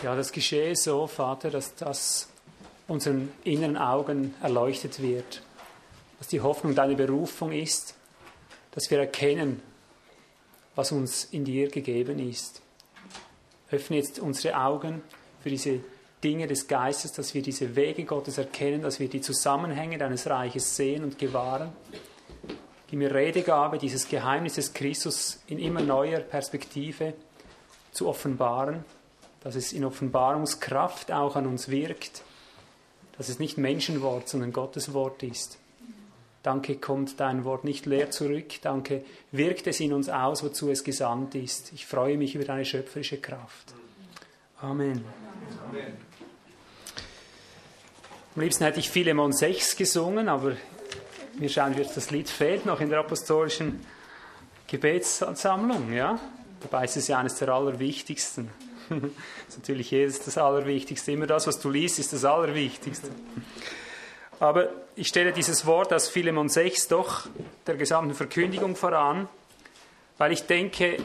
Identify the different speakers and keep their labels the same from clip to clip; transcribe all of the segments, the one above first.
Speaker 1: Ja, das geschehe so, Vater, dass das unseren inneren Augen erleuchtet wird, dass die Hoffnung deine Berufung ist, dass wir erkennen, was uns in dir gegeben ist. Öffne jetzt unsere Augen für diese Dinge des Geistes, dass wir diese Wege Gottes erkennen, dass wir die Zusammenhänge deines Reiches sehen und gewahren. Gib mir Redegabe, dieses Geheimnis des Christus in immer neuer Perspektive zu offenbaren dass es in Offenbarungskraft auch an uns wirkt, dass es nicht Menschenwort, sondern Gottes Wort ist. Danke, kommt dein Wort nicht leer zurück. Danke, wirkt es in uns aus, wozu es gesandt ist. Ich freue mich über deine schöpferische Kraft. Amen. Amen. Am liebsten hätte ich Philemon 6 gesungen, aber mir scheint, das Lied fehlt noch in der apostolischen Gebetssammlung. Ja? Dabei ist es ja eines der allerwichtigsten. Ist natürlich jedes das Allerwichtigste. Immer das, was du liest, ist das Allerwichtigste. Aber ich stelle dieses Wort aus Philemon 6 doch der gesamten Verkündigung voran, weil ich denke,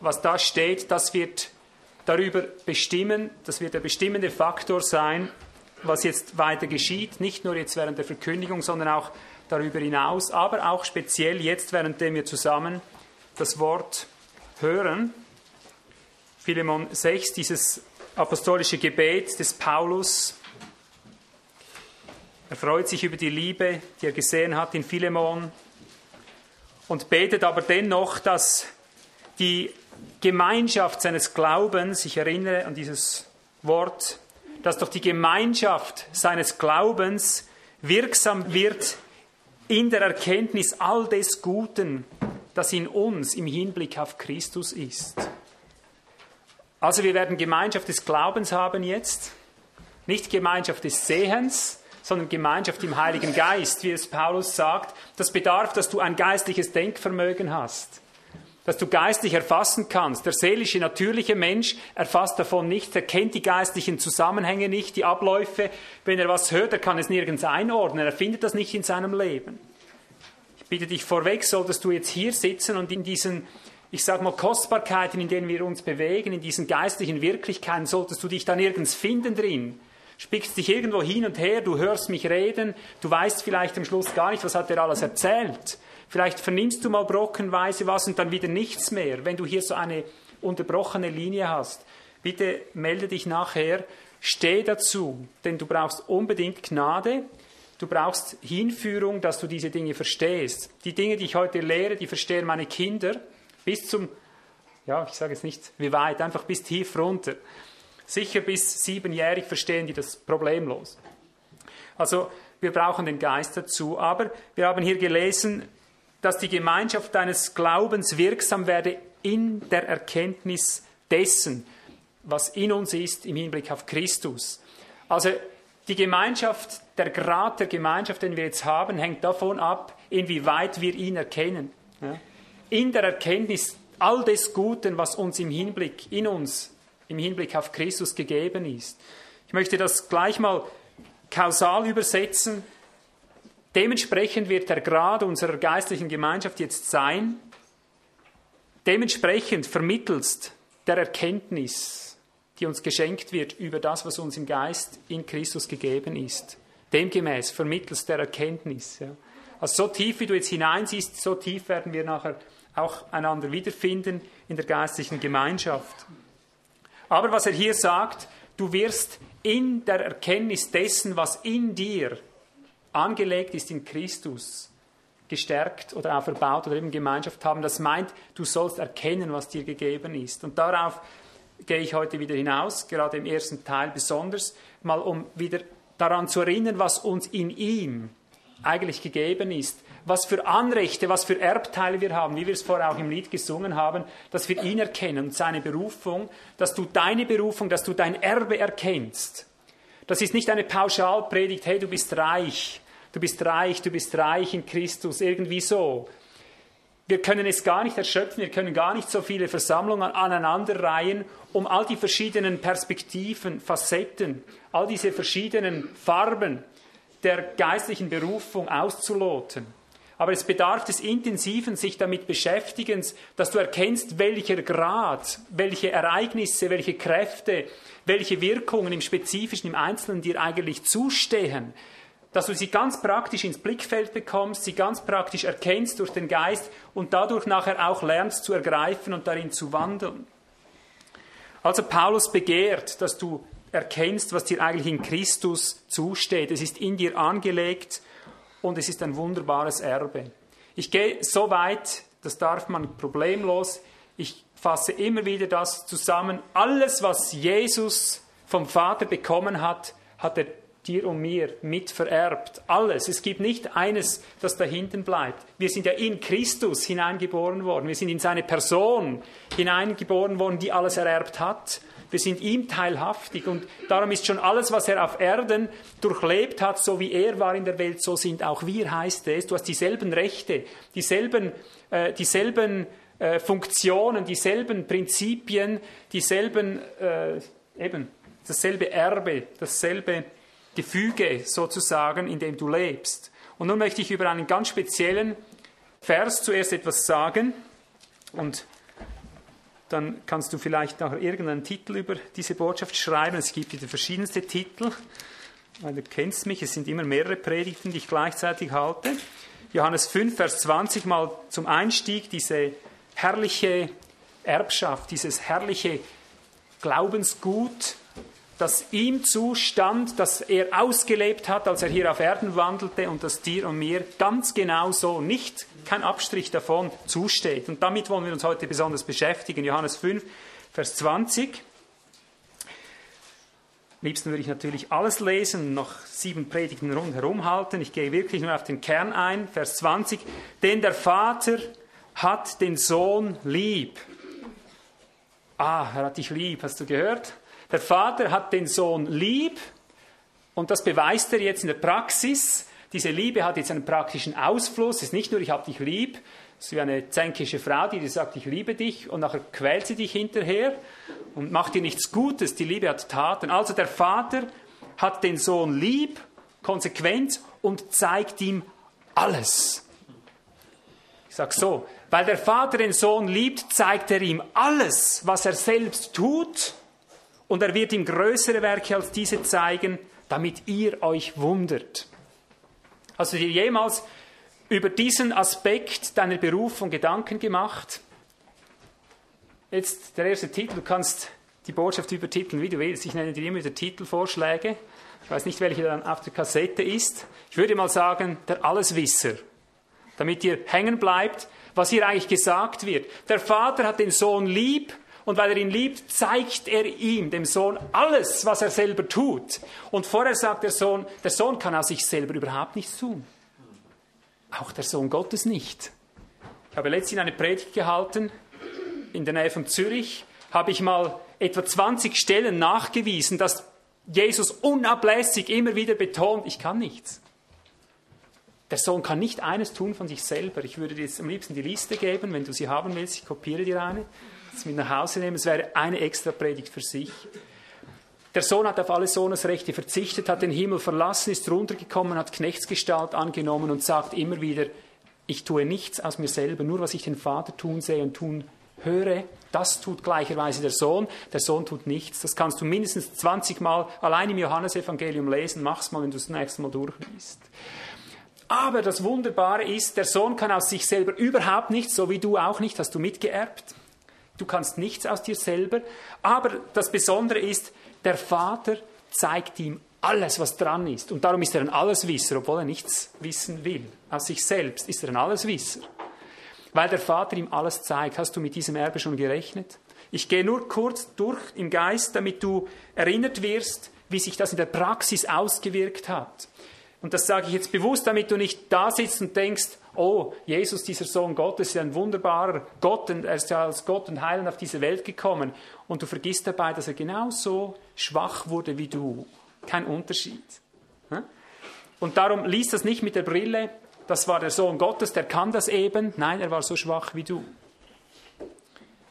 Speaker 1: was da steht, das wird darüber bestimmen, das wird der bestimmende Faktor sein, was jetzt weiter geschieht, nicht nur jetzt während der Verkündigung, sondern auch darüber hinaus, aber auch speziell jetzt, währenddem wir zusammen das Wort hören. Philemon 6, dieses apostolische Gebet des Paulus. Er freut sich über die Liebe, die er gesehen hat in Philemon und betet aber dennoch, dass die Gemeinschaft seines Glaubens, ich erinnere an dieses Wort, dass doch die Gemeinschaft seines Glaubens wirksam wird in der Erkenntnis all des Guten, das in uns im Hinblick auf Christus ist. Also wir werden Gemeinschaft des Glaubens haben jetzt, nicht Gemeinschaft des Sehens, sondern Gemeinschaft im Heiligen Geist, wie es Paulus sagt. Das bedarf, dass du ein geistliches Denkvermögen hast, dass du geistlich erfassen kannst. Der seelische, natürliche Mensch erfasst davon nichts, er kennt die geistlichen Zusammenhänge nicht, die Abläufe. Wenn er was hört, er kann es nirgends einordnen, er findet das nicht in seinem Leben. Ich bitte dich vorweg, solltest du jetzt hier sitzen und in diesen ich sage mal, Kostbarkeiten, in denen wir uns bewegen, in diesen geistlichen Wirklichkeiten, solltest du dich da nirgends finden drin. Spickst dich irgendwo hin und her, du hörst mich reden, du weißt vielleicht am Schluss gar nicht, was hat er alles erzählt. Vielleicht vernimmst du mal brockenweise was und dann wieder nichts mehr, wenn du hier so eine unterbrochene Linie hast. Bitte melde dich nachher, steh dazu, denn du brauchst unbedingt Gnade, du brauchst Hinführung, dass du diese Dinge verstehst. Die Dinge, die ich heute lehre, die verstehen meine Kinder bis zum, ja, ich sage jetzt nicht wie weit, einfach bis tief runter. Sicher bis siebenjährig verstehen die das problemlos. Also wir brauchen den Geist dazu. Aber wir haben hier gelesen, dass die Gemeinschaft deines Glaubens wirksam werde in der Erkenntnis dessen, was in uns ist im Hinblick auf Christus. Also die Gemeinschaft, der Grad der Gemeinschaft, den wir jetzt haben, hängt davon ab, inwieweit wir ihn erkennen. Ja? In der Erkenntnis all des Guten, was uns im Hinblick, in uns, im Hinblick auf Christus gegeben ist. Ich möchte das gleich mal kausal übersetzen. Dementsprechend wird der Grad unserer geistlichen Gemeinschaft jetzt sein, dementsprechend vermittelst der Erkenntnis, die uns geschenkt wird über das, was uns im Geist in Christus gegeben ist. Demgemäß vermittelst der Erkenntnis. Ja. Also so tief, wie du jetzt hineinsiehst, so tief werden wir nachher auch einander wiederfinden in der geistlichen Gemeinschaft. Aber was er hier sagt, du wirst in der Erkenntnis dessen, was in dir angelegt ist in Christus, gestärkt oder auferbaut oder eben Gemeinschaft haben. Das meint, du sollst erkennen, was dir gegeben ist. Und darauf gehe ich heute wieder hinaus, gerade im ersten Teil besonders, mal um wieder daran zu erinnern, was uns in ihm eigentlich gegeben ist was für Anrechte, was für Erbteile wir haben, wie wir es vorher auch im Lied gesungen haben, dass wir ihn erkennen und seine Berufung, dass du deine Berufung, dass du dein Erbe erkennst. Das ist nicht eine Pauschalpredigt, hey, du bist reich, du bist reich, du bist reich in Christus, irgendwie so. Wir können es gar nicht erschöpfen, wir können gar nicht so viele Versammlungen aneinanderreihen, um all die verschiedenen Perspektiven, Facetten, all diese verschiedenen Farben der geistlichen Berufung auszuloten. Aber es bedarf des intensiven sich damit Beschäftigens, dass du erkennst, welcher Grad, welche Ereignisse, welche Kräfte, welche Wirkungen im Spezifischen, im Einzelnen dir eigentlich zustehen. Dass du sie ganz praktisch ins Blickfeld bekommst, sie ganz praktisch erkennst durch den Geist und dadurch nachher auch lernst zu ergreifen und darin zu wandeln. Also Paulus begehrt, dass du erkennst, was dir eigentlich in Christus zusteht. Es ist in dir angelegt und es ist ein wunderbares Erbe. Ich gehe so weit, das darf man problemlos. Ich fasse immer wieder das zusammen. Alles, was Jesus vom Vater bekommen hat, hat er dir und mir mitvererbt. Alles. Es gibt nicht eines, das da hinten bleibt. Wir sind ja in Christus hineingeboren worden. Wir sind in seine Person hineingeboren worden, die alles ererbt hat. Wir sind ihm teilhaftig und darum ist schon alles, was er auf Erden durchlebt hat, so wie er war in der Welt, so sind auch wir, heißt es. Du hast dieselben Rechte, dieselben, äh, dieselben äh, Funktionen, dieselben Prinzipien, dieselben, äh, eben, dasselbe Erbe, dasselbe Gefüge sozusagen, in dem du lebst. Und nun möchte ich über einen ganz speziellen Vers zuerst etwas sagen und dann kannst du vielleicht nachher irgendeinen Titel über diese Botschaft schreiben. Es gibt wieder verschiedenste Titel, weil du kennst mich, es sind immer mehrere Predigten, die ich gleichzeitig halte. Johannes 5, Vers 20 mal zum Einstieg diese herrliche Erbschaft, dieses herrliche Glaubensgut, das ihm zustand, das er ausgelebt hat, als er hier auf Erden wandelte und das dir und mir ganz genau so, nicht kein Abstrich davon, zusteht. Und damit wollen wir uns heute besonders beschäftigen. Johannes 5, Vers 20. Am liebsten würde ich natürlich alles lesen, noch sieben Predigten rundherum halten. Ich gehe wirklich nur auf den Kern ein. Vers 20. Denn der Vater hat den Sohn lieb. Ah, er hat dich lieb, hast du gehört? Der Vater hat den Sohn lieb und das beweist er jetzt in der Praxis. Diese Liebe hat jetzt einen praktischen Ausfluss. Es ist nicht nur, ich habe dich lieb, es ist wie eine zänkische Frau, die dir sagt, ich liebe dich und nachher quält sie dich hinterher und macht dir nichts Gutes. Die Liebe hat Taten. Also der Vater hat den Sohn lieb, konsequent und zeigt ihm alles. Ich sage so, weil der Vater den Sohn liebt, zeigt er ihm alles, was er selbst tut und er wird ihm größere Werke als diese zeigen, damit ihr euch wundert. Hast du dir jemals über diesen Aspekt deiner Berufung Gedanken gemacht? Jetzt der erste Titel, du kannst die Botschaft übertiteln, wie du willst. Ich nenne dir immer wieder Titelvorschläge. Ich weiß nicht, welcher dann auf der Kassette ist. Ich würde mal sagen, der Alleswisser, damit ihr hängen bleibt, was hier eigentlich gesagt wird. Der Vater hat den Sohn lieb und weil er ihn liebt, zeigt er ihm, dem Sohn, alles, was er selber tut. Und vorher sagt der Sohn, der Sohn kann aus sich selber überhaupt nichts tun. Auch der Sohn Gottes nicht. Ich habe letztens eine Predigt gehalten, in der Nähe von Zürich, habe ich mal etwa 20 Stellen nachgewiesen, dass Jesus unablässig immer wieder betont, ich kann nichts. Der Sohn kann nicht eines tun von sich selber. Ich würde dir jetzt am liebsten die Liste geben, wenn du sie haben willst. Ich kopiere dir eine es mit nach Hause nehmen. Es wäre eine extra Predigt für sich. Der Sohn hat auf alle Sohnesrechte verzichtet, hat den Himmel verlassen, ist runtergekommen, hat Knechtsgestalt angenommen und sagt immer wieder, ich tue nichts aus mir selber, nur was ich den Vater tun sehe und tun höre, das tut gleicherweise der Sohn. Der Sohn tut nichts. Das kannst du mindestens 20 Mal allein im Johannesevangelium lesen. Mach's mal, wenn du es das nächste Mal durchliest. Aber das Wunderbare ist, der Sohn kann aus sich selber überhaupt nichts, so wie du auch nicht, hast du mitgeerbt. Du kannst nichts aus dir selber. Aber das Besondere ist, der Vater zeigt ihm alles, was dran ist. Und darum ist er ein Alleswisser, obwohl er nichts wissen will. Aus sich selbst ist er ein Alleswisser. Weil der Vater ihm alles zeigt. Hast du mit diesem Erbe schon gerechnet? Ich gehe nur kurz durch im Geist, damit du erinnert wirst, wie sich das in der Praxis ausgewirkt hat. Und das sage ich jetzt bewusst, damit du nicht da sitzt und denkst, oh, Jesus, dieser Sohn Gottes, ist ein wunderbarer Gott und er ist ja als Gott und Heiland auf diese Welt gekommen. Und du vergisst dabei, dass er genauso schwach wurde wie du. Kein Unterschied. Und darum liest das nicht mit der Brille, das war der Sohn Gottes, der kann das eben. Nein, er war so schwach wie du.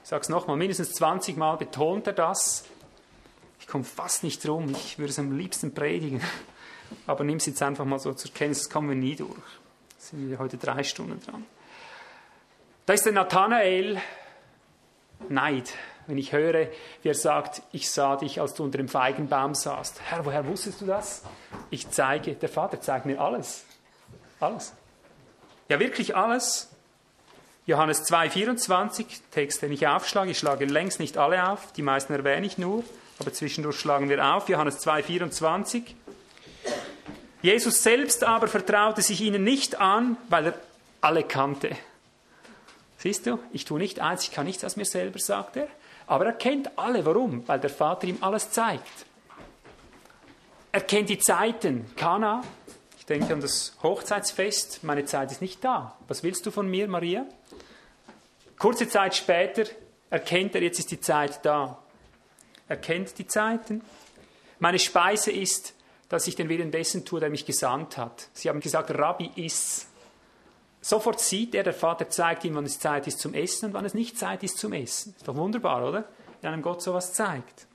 Speaker 1: Ich sage es nochmal, mindestens 20 Mal betont er das. Ich komme fast nicht drum, ich würde es am liebsten predigen. Aber nimm es jetzt einfach mal so zur Kenntnis, das kommen wir nie durch. sind wir heute drei Stunden dran. Da ist der Nathanael Neid, wenn ich höre, wie er sagt, ich sah dich, als du unter dem Feigenbaum saßt. Herr, woher wusstest du das? Ich zeige, der Vater zeigt mir alles. Alles. Ja, wirklich alles. Johannes 2,24, Text, den ich aufschlage. Ich schlage längst nicht alle auf, die meisten erwähne ich nur, aber zwischendurch schlagen wir auf. Johannes 2,24. Jesus selbst aber vertraute sich ihnen nicht an, weil er alle kannte. Siehst du, ich tue nicht eins, ich kann nichts aus mir selber, sagt er, aber er kennt alle. Warum? Weil der Vater ihm alles zeigt. Er kennt die Zeiten. Kana, ich denke an das Hochzeitsfest, meine Zeit ist nicht da. Was willst du von mir, Maria? Kurze Zeit später erkennt er, jetzt ist die Zeit da. Er kennt die Zeiten. Meine Speise ist, dass ich den Willen dessen tue, der mich gesandt hat. Sie haben gesagt, Rabbi iss. Sofort sieht er, der Vater zeigt ihm, wann es Zeit ist zum Essen und wann es nicht Zeit ist zum Essen. Ist doch wunderbar, oder? Wenn einem Gott sowas zeigt.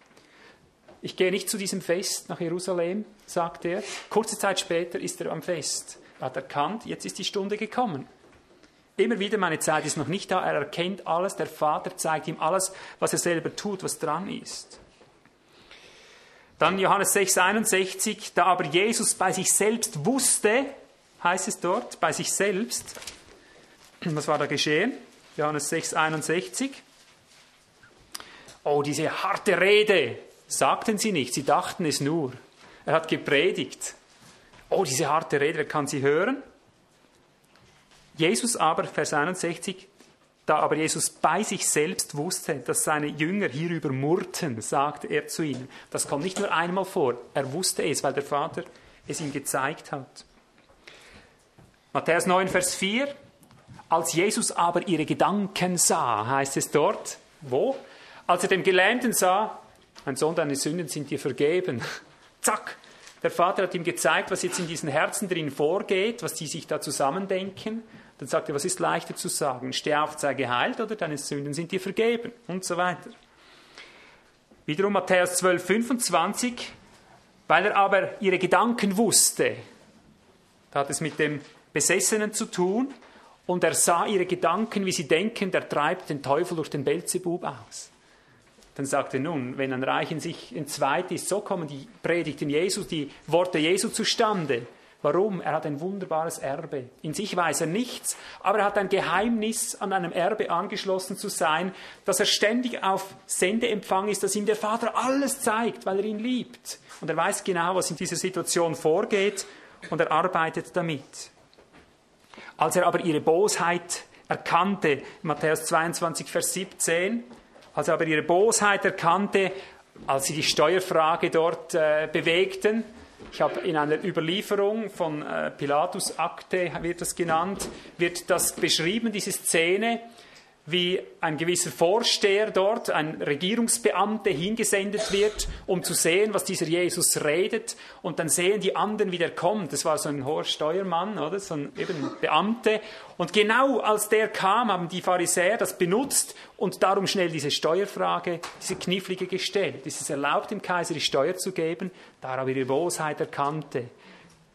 Speaker 1: Ich gehe nicht zu diesem Fest nach Jerusalem, sagt er. Kurze Zeit später ist er am Fest. Er hat erkannt, jetzt ist die Stunde gekommen. Immer wieder, meine Zeit ist noch nicht da. Er erkennt alles. Der Vater zeigt ihm alles, was er selber tut, was dran ist. Dann Johannes 6, 61. Da aber Jesus bei sich selbst wusste, heißt es dort, bei sich selbst. Was war da geschehen? Johannes 6, 61. Oh, diese harte Rede, sagten sie nicht, sie dachten es nur. Er hat gepredigt. Oh, diese harte Rede, wer kann sie hören? Jesus aber, Vers 61, da aber Jesus bei sich selbst wusste, dass seine Jünger hierüber murrten, sagte er zu ihnen. Das kommt nicht nur einmal vor, er wusste es, weil der Vater es ihm gezeigt hat. Matthäus 9, Vers 4. Als Jesus aber ihre Gedanken sah, heißt es dort, wo? Als er dem Gelähmten sah, mein Sohn, deine Sünden sind dir vergeben. Zack! Der Vater hat ihm gezeigt, was jetzt in diesen Herzen drin vorgeht, was die sich da zusammendenken. Dann sagt er, was ist leichter zu sagen? Steh auf, sei geheilt oder deine Sünden sind dir vergeben und so weiter. Wiederum Matthäus 12, 25. Weil er aber ihre Gedanken wusste, da hat es mit dem Besessenen zu tun und er sah ihre Gedanken, wie sie denken, der treibt den Teufel durch den Belzebub aus. Dann sagte er nun, wenn ein Reich in sich entzweit ist, so kommen die Predigten Jesus, die Worte Jesu zustande. Warum? Er hat ein wunderbares Erbe. In sich weiß er nichts, aber er hat ein Geheimnis, an einem Erbe angeschlossen zu sein, dass er ständig auf Sendeempfang ist, dass ihm der Vater alles zeigt, weil er ihn liebt. Und er weiß genau, was in dieser Situation vorgeht und er arbeitet damit. Als er aber ihre Bosheit erkannte, Matthäus 22, Vers 17, als er aber ihre Bosheit erkannte, als sie die Steuerfrage dort äh, bewegten, ich habe in einer Überlieferung von äh, Pilatus Akte, wird das genannt, wird das beschrieben, diese Szene, wie ein gewisser Vorsteher dort, ein Regierungsbeamter hingesendet wird, um zu sehen, was dieser Jesus redet. Und dann sehen die anderen, wie der kommt. Das war so ein hoher Steuermann, oder? So ein eben Beamte. Und genau als der kam, haben die Pharisäer das benutzt und darum schnell diese Steuerfrage, diese knifflige gestellt. Ist es erlaubt, dem Kaiser die Steuer zu geben? Da er ihre Bosheit erkannte.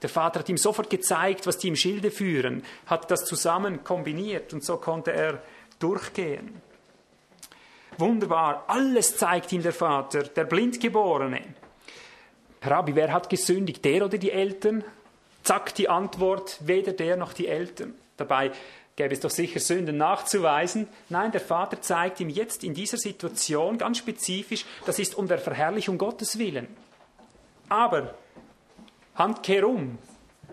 Speaker 1: Der Vater hat ihm sofort gezeigt, was die im Schilde führen, hat das zusammen kombiniert und so konnte er durchgehen. Wunderbar, alles zeigt ihm der Vater, der Blindgeborene. Rabbi, wer hat gesündigt, der oder die Eltern? Zack, die Antwort, weder der noch die Eltern. Dabei gäbe es doch sicher Sünden nachzuweisen. Nein, der Vater zeigt ihm jetzt in dieser Situation ganz spezifisch, das ist um der Verherrlichung Gottes willen. Aber, Handkehr um,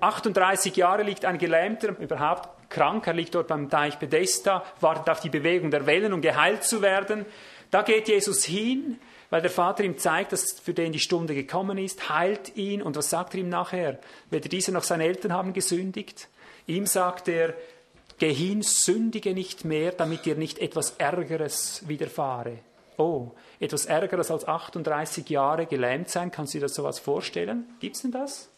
Speaker 1: 38 Jahre liegt ein Gelähmter überhaupt krank, er liegt dort beim Teich Bethesda, wartet auf die Bewegung der Wellen, um geheilt zu werden. Da geht Jesus hin, weil der Vater ihm zeigt, dass für den die Stunde gekommen ist, heilt ihn. Und was sagt er ihm nachher? Weder dieser noch seine Eltern haben gesündigt. Ihm sagt er, geh hin, sündige nicht mehr, damit dir nicht etwas Ärgeres widerfahre. Oh, etwas Ärgeres als 38 Jahre gelähmt sein, kannst du dir das sowas vorstellen? Gibt's denn das?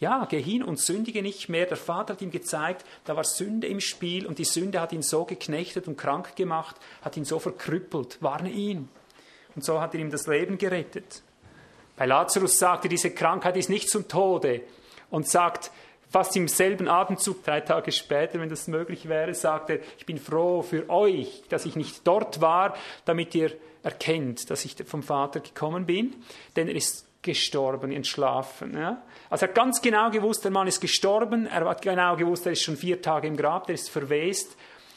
Speaker 1: Ja, geh hin und sündige nicht mehr. Der Vater hat ihm gezeigt, da war Sünde im Spiel und die Sünde hat ihn so geknechtet und krank gemacht, hat ihn so verkrüppelt. Warne ihn. Und so hat er ihm das Leben gerettet. Bei Lazarus sagt er, diese Krankheit ist nicht zum Tode und sagt, fast im selben Atemzug, drei Tage später, wenn das möglich wäre, sagt er, ich bin froh für euch, dass ich nicht dort war, damit ihr erkennt, dass ich vom Vater gekommen bin, denn er ist gestorben, entschlafen. Ja? Also er hat ganz genau gewusst, der Mann ist gestorben, er hat genau gewusst, er ist schon vier Tage im Grab, der ist verwest.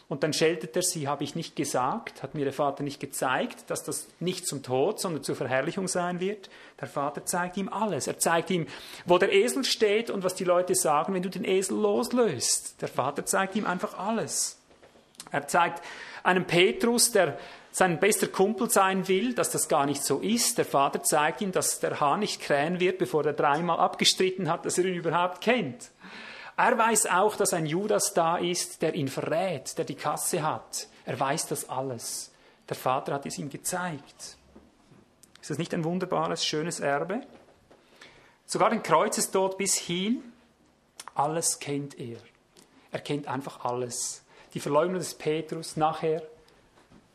Speaker 1: Und dann scheltet er sie, habe ich nicht gesagt, hat mir der Vater nicht gezeigt, dass das nicht zum Tod, sondern zur Verherrlichung sein wird. Der Vater zeigt ihm alles. Er zeigt ihm, wo der Esel steht und was die Leute sagen, wenn du den Esel loslöst. Der Vater zeigt ihm einfach alles. Er zeigt einem Petrus, der sein bester Kumpel sein will, dass das gar nicht so ist. Der Vater zeigt ihm, dass der Hahn nicht krähen wird, bevor er dreimal abgestritten hat, dass er ihn überhaupt kennt. Er weiß auch, dass ein Judas da ist, der ihn verrät, der die Kasse hat. Er weiß das alles. Der Vater hat es ihm gezeigt. Ist das nicht ein wunderbares, schönes Erbe? Sogar den Kreuzestod bis hin, alles kennt er. Er kennt einfach alles. Die Verleugnung des Petrus nachher,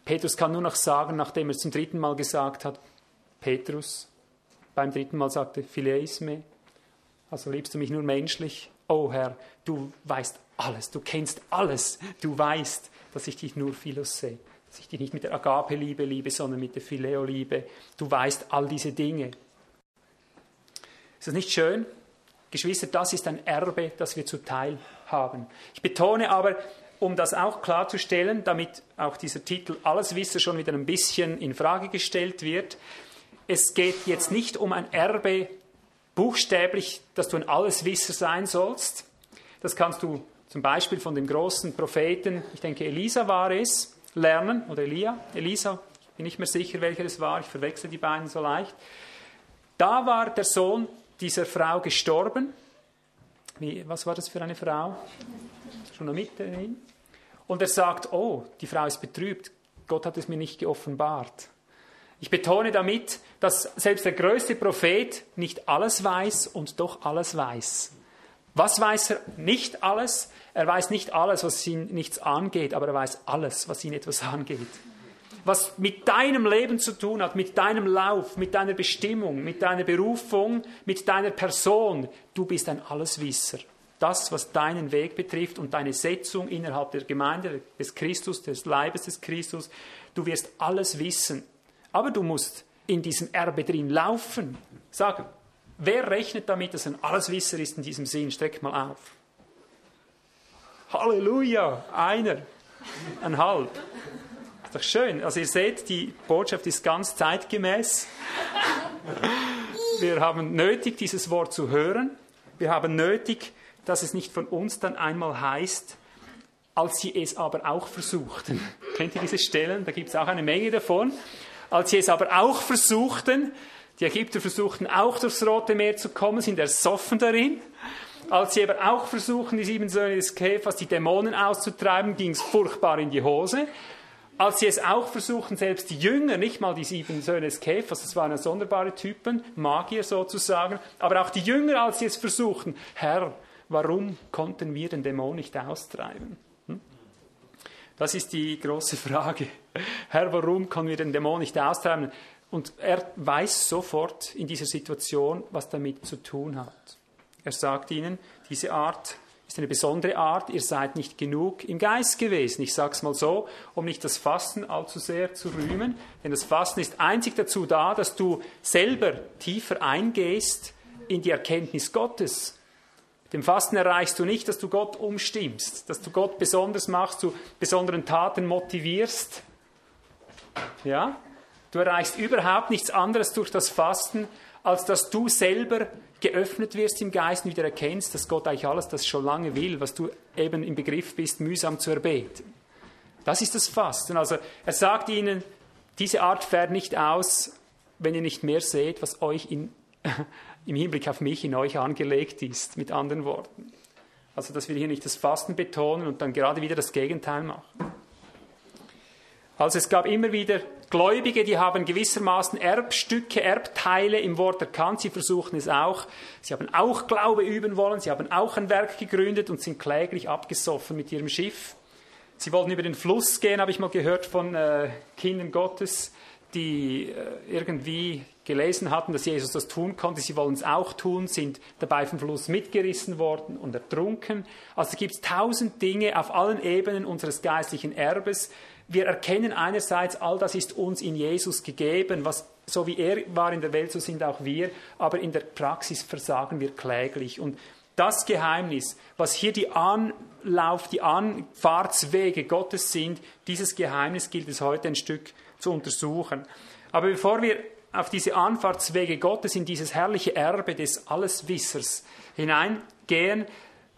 Speaker 1: Petrus kann nur noch sagen, nachdem er es zum dritten Mal gesagt hat, Petrus, beim dritten Mal sagte, Phileis me, also liebst du mich nur menschlich? Oh Herr, du weißt alles, du kennst alles, du weißt, dass ich dich nur Philos sehe, dass ich dich nicht mit der Agape-Liebe liebe, sondern mit der Phileo-Liebe. Du weißt all diese Dinge. Ist das nicht schön? Geschwister, das ist ein Erbe, das wir zuteil haben. Ich betone aber, um das auch klarzustellen, damit auch dieser Titel Alleswisser schon wieder ein bisschen in Frage gestellt wird, es geht jetzt nicht um ein Erbe buchstäblich, dass du ein Alleswisser sein sollst. Das kannst du zum Beispiel von dem großen Propheten, ich denke Elisa war es, lernen, oder Elia, Elisa, ich bin nicht mehr sicher, welcher es war, ich verwechsel die beiden so leicht. Da war der Sohn dieser Frau gestorben. Wie, was war das für eine Frau? Schon mitten und er sagt, oh, die Frau ist betrübt, Gott hat es mir nicht geoffenbart. Ich betone damit, dass selbst der größte Prophet nicht alles weiß und doch alles weiß. Was weiß er? Nicht alles. Er weiß nicht alles, was ihn nichts angeht, aber er weiß alles, was ihn etwas angeht. Was mit deinem Leben zu tun hat, mit deinem Lauf, mit deiner Bestimmung, mit deiner Berufung, mit deiner Person. Du bist ein Alleswisser das, was deinen Weg betrifft und deine Setzung innerhalb der Gemeinde des Christus, des Leibes des Christus. Du wirst alles wissen. Aber du musst in diesem Erbe drin laufen. Sag, wer rechnet damit, dass ein Alleswisser ist in diesem Sinn? Streck mal auf. Halleluja, einer, ein halb. Ist doch schön. Also ihr seht, die Botschaft ist ganz zeitgemäß. Wir haben nötig, dieses Wort zu hören. Wir haben nötig, dass es nicht von uns dann einmal heißt, als sie es aber auch versuchten. Kennt ihr diese Stellen? Da gibt es auch eine Menge davon. Als sie es aber auch versuchten, die Ägypter versuchten auch durchs Rote Meer zu kommen, sind ersoffen darin. Als sie aber auch versuchen, die sieben Söhne des Käfers, die Dämonen auszutreiben, ging es furchtbar in die Hose. Als sie es auch versuchen, selbst die Jünger, nicht mal die sieben Söhne des Käfers, das waren ja sonderbare Typen, Magier sozusagen, aber auch die Jünger, als sie es versuchten, Herr, warum konnten wir den Dämon nicht austreiben? Hm? Das ist die große Frage. Herr, warum können wir den Dämon nicht austreiben? Und er weiß sofort in dieser Situation, was damit zu tun hat. Er sagt ihnen, diese Art ist eine besondere Art, ihr seid nicht genug im Geist gewesen. Ich sage es mal so, um nicht das Fasten allzu sehr zu rühmen, denn das Fasten ist einzig dazu da, dass du selber tiefer eingehst in die Erkenntnis Gottes dem Fasten erreichst du nicht, dass du Gott umstimmst, dass du Gott besonders machst, zu besonderen Taten motivierst. Ja? Du erreichst überhaupt nichts anderes durch das Fasten, als dass du selber geöffnet wirst im Geist und wieder erkennst, dass Gott eigentlich alles das schon lange will, was du eben im Begriff bist, mühsam zu erbeten. Das ist das Fasten. Also er sagt ihnen, diese Art fährt nicht aus, wenn ihr nicht mehr seht, was euch in im Hinblick auf mich in euch angelegt ist, mit anderen Worten. Also, dass wir hier nicht das Fasten betonen und dann gerade wieder das Gegenteil machen. Also es gab immer wieder Gläubige, die haben gewissermaßen Erbstücke, Erbteile im Wort erkannt. Sie versuchen es auch. Sie haben auch Glaube üben wollen. Sie haben auch ein Werk gegründet und sind kläglich abgesoffen mit ihrem Schiff. Sie wollten über den Fluss gehen, habe ich mal gehört von äh, Kindern Gottes die äh, irgendwie gelesen hatten, dass Jesus das tun konnte, sie wollen es auch tun, sind dabei vom Fluss mitgerissen worden und ertrunken. Also gibt es tausend Dinge auf allen Ebenen unseres geistlichen Erbes. Wir erkennen einerseits, all das ist uns in Jesus gegeben, was so wie er war in der Welt, so sind auch wir, aber in der Praxis versagen wir kläglich. Und das Geheimnis, was hier die Anlauf, die Anfahrtswege Gottes sind, dieses Geheimnis gilt es heute ein Stück zu untersuchen. Aber bevor wir auf diese Anfahrtswege Gottes in dieses herrliche Erbe des Alleswissers hineingehen,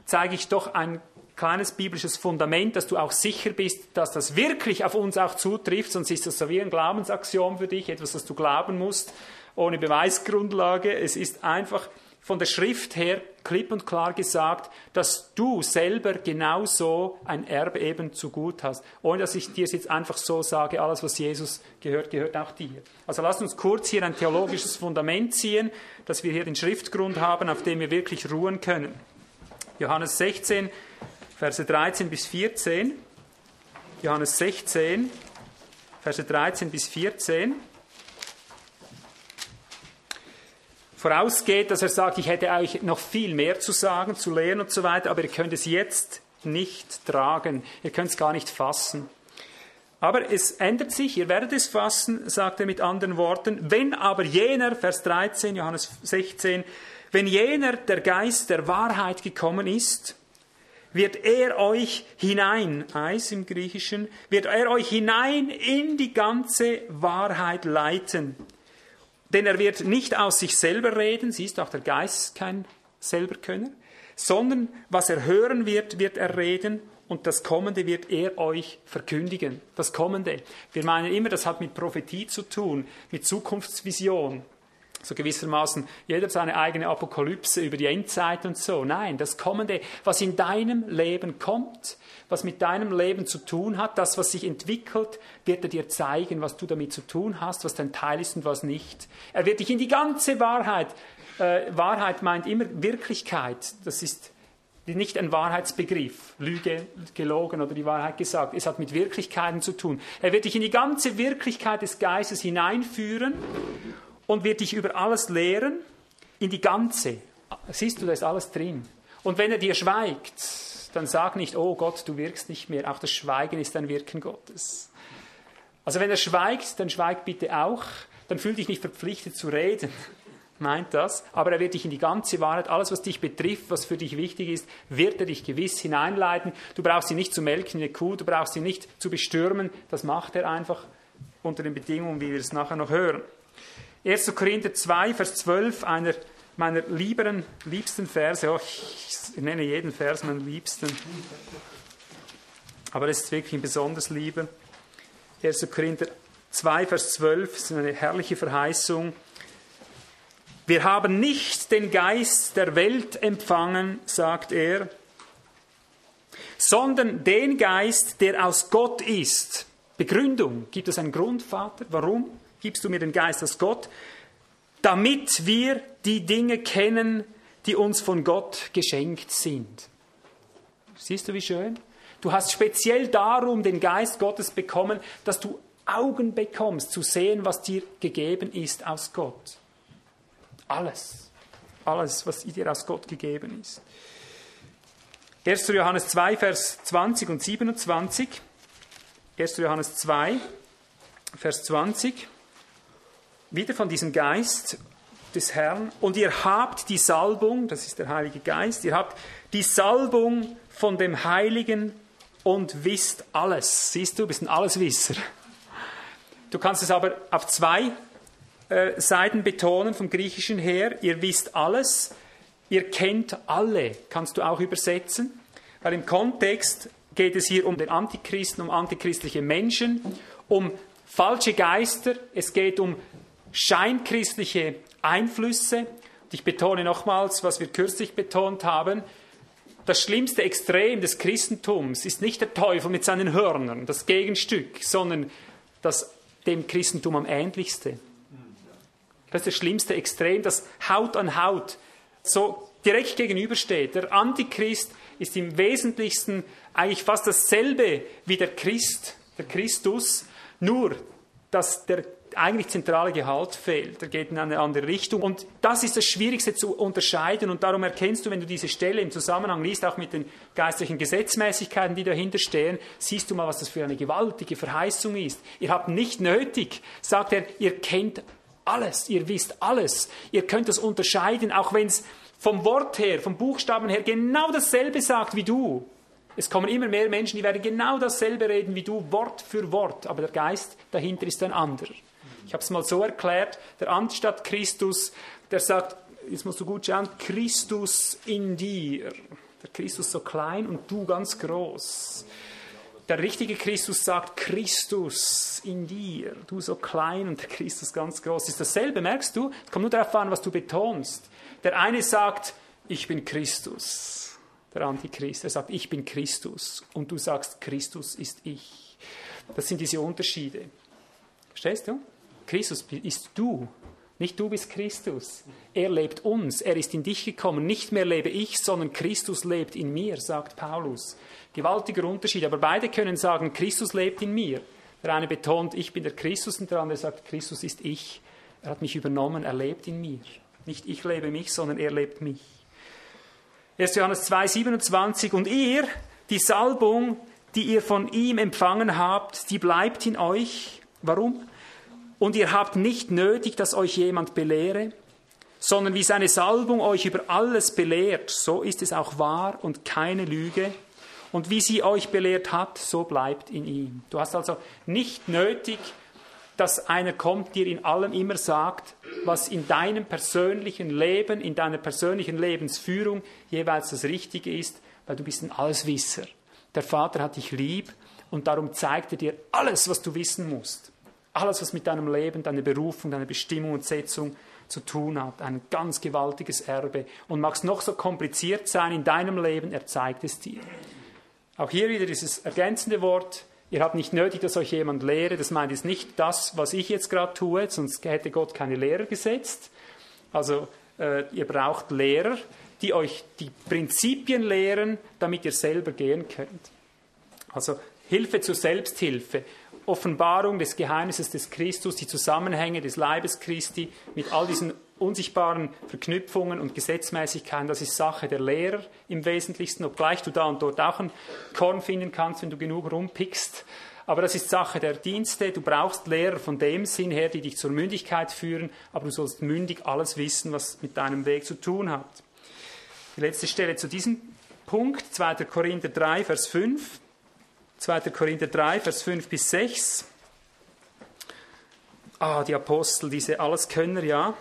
Speaker 1: zeige ich doch ein kleines biblisches Fundament, dass du auch sicher bist, dass das wirklich auf uns auch zutrifft, sonst ist das so wie ein Glaubensaxiom für dich, etwas, das du glauben musst, ohne Beweisgrundlage. Es ist einfach von der Schrift her klipp und klar gesagt, dass du selber genauso ein Erbe eben zu gut hast. Ohne dass ich dir es jetzt einfach so sage, alles, was Jesus gehört, gehört auch dir. Also lass uns kurz hier ein theologisches Fundament ziehen, dass wir hier den Schriftgrund haben, auf dem wir wirklich ruhen können. Johannes 16, Verse 13 bis 14. Johannes 16, Verse 13 bis 14. vorausgeht, dass er sagt, ich hätte euch noch viel mehr zu sagen, zu lehren und so weiter, aber ihr könnt es jetzt nicht tragen, ihr könnt es gar nicht fassen. Aber es ändert sich, ihr werdet es fassen, sagt er mit anderen Worten. Wenn aber jener, Vers 13, Johannes 16, wenn jener, der Geist der Wahrheit gekommen ist, wird er euch hinein, Eis im Griechischen, wird er euch hinein in die ganze Wahrheit leiten. Denn er wird nicht aus sich selber reden, siehst auch der Geist kein Selberkönner, sondern was er hören wird, wird er reden und das Kommende wird er euch verkündigen. Das Kommende. Wir meinen immer, das hat mit Prophetie zu tun, mit Zukunftsvision so gewissermaßen jeder seine eigene Apokalypse über die Endzeit und so. Nein, das Kommende, was in deinem Leben kommt, was mit deinem Leben zu tun hat, das, was sich entwickelt, wird er dir zeigen, was du damit zu tun hast, was dein Teil ist und was nicht. Er wird dich in die ganze Wahrheit, äh, Wahrheit meint immer Wirklichkeit, das ist nicht ein Wahrheitsbegriff, Lüge, gelogen oder die Wahrheit gesagt. Es hat mit Wirklichkeiten zu tun. Er wird dich in die ganze Wirklichkeit des Geistes hineinführen und wird dich über alles lehren, in die ganze. Siehst du, da ist alles drin. Und wenn er dir schweigt, dann sag nicht, oh Gott, du wirkst nicht mehr. Auch das Schweigen ist ein Wirken Gottes. Also wenn er schweigt, dann schweig bitte auch. Dann fühl dich nicht verpflichtet zu reden. Meint das. Aber er wird dich in die ganze Wahrheit, alles was dich betrifft, was für dich wichtig ist, wird er dich gewiss hineinleiten. Du brauchst ihn nicht zu melken wie eine Kuh, du brauchst ihn nicht zu bestürmen. Das macht er einfach unter den Bedingungen, wie wir es nachher noch hören. 1. Korinther 2, Vers 12, einer meiner lieberen, liebsten Verse. Oh, ich nenne jeden Vers meinen liebsten. Aber es ist wirklich ein besonders lieber. 1. Korinther 2, Vers 12 ist eine herrliche Verheißung. Wir haben nicht den Geist der Welt empfangen, sagt er, sondern den Geist, der aus Gott ist. Begründung. Gibt es einen Grund, Vater? Warum? Gibst du mir den Geist aus Gott, damit wir die Dinge kennen, die uns von Gott geschenkt sind. Siehst du, wie schön? Du hast speziell darum den Geist Gottes bekommen, dass du Augen bekommst, zu sehen, was dir gegeben ist aus Gott. Alles. Alles, was dir aus Gott gegeben ist. 1. Johannes 2, Vers 20 und 27. 1. Johannes 2, Vers 20 wieder von diesem Geist des Herrn. Und ihr habt die Salbung, das ist der Heilige Geist, ihr habt die Salbung von dem Heiligen und wisst alles. Siehst du, du bist ein Alleswisser. Du kannst es aber auf zwei äh, Seiten betonen vom Griechischen her. Ihr wisst alles, ihr kennt alle, kannst du auch übersetzen. Weil im Kontext geht es hier um den Antichristen, um antichristliche Menschen, um falsche Geister, es geht um scheinchristliche Einflüsse. Ich betone nochmals, was wir kürzlich betont haben, das schlimmste Extrem des Christentums ist nicht der Teufel mit seinen Hörnern, das Gegenstück, sondern das dem Christentum am ähnlichste. Das ist das schlimmste Extrem, das Haut an Haut so direkt gegenübersteht. Der Antichrist ist im Wesentlichsten eigentlich fast dasselbe wie der Christ, der Christus, nur dass der eigentlich zentrale Gehalt fehlt. Er geht in eine andere Richtung. Und das ist das Schwierigste zu unterscheiden. Und darum erkennst du, wenn du diese Stelle im Zusammenhang liest, auch mit den geistlichen Gesetzmäßigkeiten, die dahinter stehen, siehst du mal, was das für eine gewaltige Verheißung ist. Ihr habt nicht nötig, sagt er, ihr kennt alles, ihr wisst alles. Ihr könnt das unterscheiden, auch wenn es vom Wort her, vom Buchstaben her genau dasselbe sagt wie du. Es kommen immer mehr Menschen, die werden genau dasselbe reden wie du, Wort für Wort, aber der Geist dahinter ist ein anderer. Ich habe es mal so erklärt, der Anstatt Christus, der sagt, jetzt musst du gut schauen, Christus in dir. Der Christus so klein und du ganz groß. Der richtige Christus sagt Christus in dir, du so klein und der Christus ganz groß. ist dasselbe, merkst du? Es kommt nur darauf an, was du betonst. Der eine sagt, ich bin Christus, der Antichrist. Er sagt, ich bin Christus. Und du sagst, Christus ist ich. Das sind diese Unterschiede. Verstehst du? Christus ist du. Nicht du bist Christus. Er lebt uns. Er ist in dich gekommen. Nicht mehr lebe ich, sondern Christus lebt in mir, sagt Paulus. Gewaltiger Unterschied. Aber beide können sagen, Christus lebt in mir. Der eine betont, ich bin der Christus und der andere sagt, Christus ist ich. Er hat mich übernommen, er lebt in mir. Nicht ich lebe mich, sondern er lebt mich. 1. Johannes 2, 27. Und ihr, die Salbung, die ihr von ihm empfangen habt, die bleibt in euch. Warum? Und ihr habt nicht nötig, dass euch jemand belehre, sondern wie seine Salbung euch über alles belehrt, so ist es auch wahr und keine Lüge. Und wie sie euch belehrt hat, so bleibt in ihm. Du hast also nicht nötig, dass einer kommt, dir in allem immer sagt, was in deinem persönlichen Leben, in deiner persönlichen Lebensführung jeweils das Richtige ist, weil du bist ein Alleswisser. Der Vater hat dich lieb und darum zeigt er dir alles, was du wissen musst. Alles, was mit deinem Leben, deiner Berufung, deiner Bestimmung und Setzung zu tun hat. Ein ganz gewaltiges Erbe. Und mag es noch so kompliziert sein in deinem Leben, er zeigt es dir. Auch hier wieder dieses ergänzende Wort, Ihr habt nicht nötig, dass euch jemand lehre. Das meint jetzt nicht das, was ich jetzt gerade tue, sonst hätte Gott keine Lehrer gesetzt. Also äh, ihr braucht Lehrer, die euch die Prinzipien lehren, damit ihr selber gehen könnt. Also Hilfe zur Selbsthilfe, Offenbarung des Geheimnisses des Christus, die Zusammenhänge des Leibes Christi mit all diesen unsichtbaren Verknüpfungen und Gesetzmäßigkeiten, das ist Sache der Lehrer im Wesentlichsten, obgleich du da und dort auch ein Korn finden kannst, wenn du genug rumpickst. Aber das ist Sache der Dienste. Du brauchst Lehrer von dem Sinn her, die dich zur Mündigkeit führen, aber du sollst mündig alles wissen, was mit deinem Weg zu tun hat. Die letzte Stelle zu diesem Punkt, 2. Korinther 3, Vers 5. 2. Korinther 3, Vers 5 bis 6. Ah, die Apostel, diese Alleskönner, ja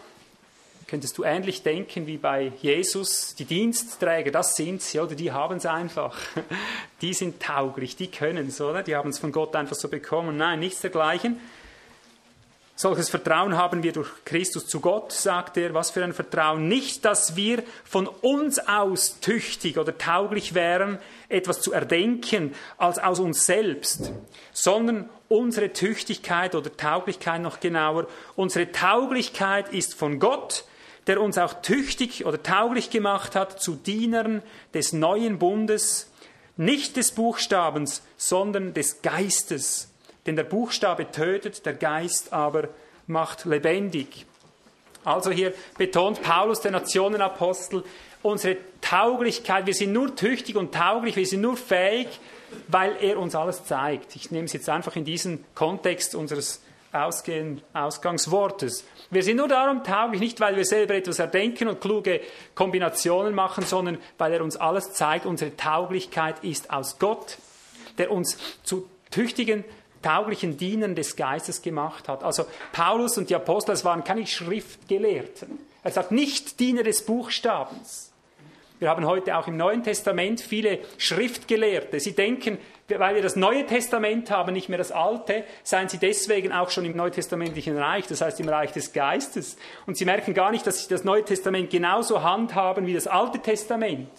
Speaker 1: könntest du ähnlich denken wie bei Jesus. Die Dienstträger, das sind sie, oder? Die haben es einfach. Die sind tauglich, die können es, oder? Die haben es von Gott einfach so bekommen. Nein, nichts dergleichen. Solches Vertrauen haben wir durch Christus zu Gott, sagt er. Was für ein Vertrauen. Nicht, dass wir von uns aus tüchtig oder tauglich wären, etwas zu erdenken, als aus uns selbst, sondern unsere Tüchtigkeit oder Tauglichkeit noch genauer, unsere Tauglichkeit ist von Gott, der uns auch tüchtig oder tauglich gemacht hat zu Dienern des neuen Bundes, nicht des Buchstabens, sondern des Geistes. Denn der Buchstabe tötet, der Geist aber macht lebendig. Also hier betont Paulus, der Nationenapostel, unsere Tauglichkeit, wir sind nur tüchtig und tauglich, wir sind nur fähig, weil er uns alles zeigt. Ich nehme es jetzt einfach in diesen Kontext unseres Ausgehen, Ausgangswortes. Wir sind nur darum tauglich, nicht weil wir selber etwas erdenken und kluge Kombinationen machen, sondern weil er uns alles zeigt. Unsere Tauglichkeit ist aus Gott, der uns zu tüchtigen, tauglichen Dienern des Geistes gemacht hat. Also Paulus und die Apostel, es waren keine Schriftgelehrten. Er sagt nicht Diener des Buchstabens. Wir haben heute auch im Neuen Testament viele Schriftgelehrte. Sie denken, weil wir das Neue Testament haben, nicht mehr das Alte, seien sie deswegen auch schon im neutestamentlichen Reich, das heißt im Reich des Geistes. Und sie merken gar nicht, dass sie das Neue Testament genauso handhaben wie das Alte Testament.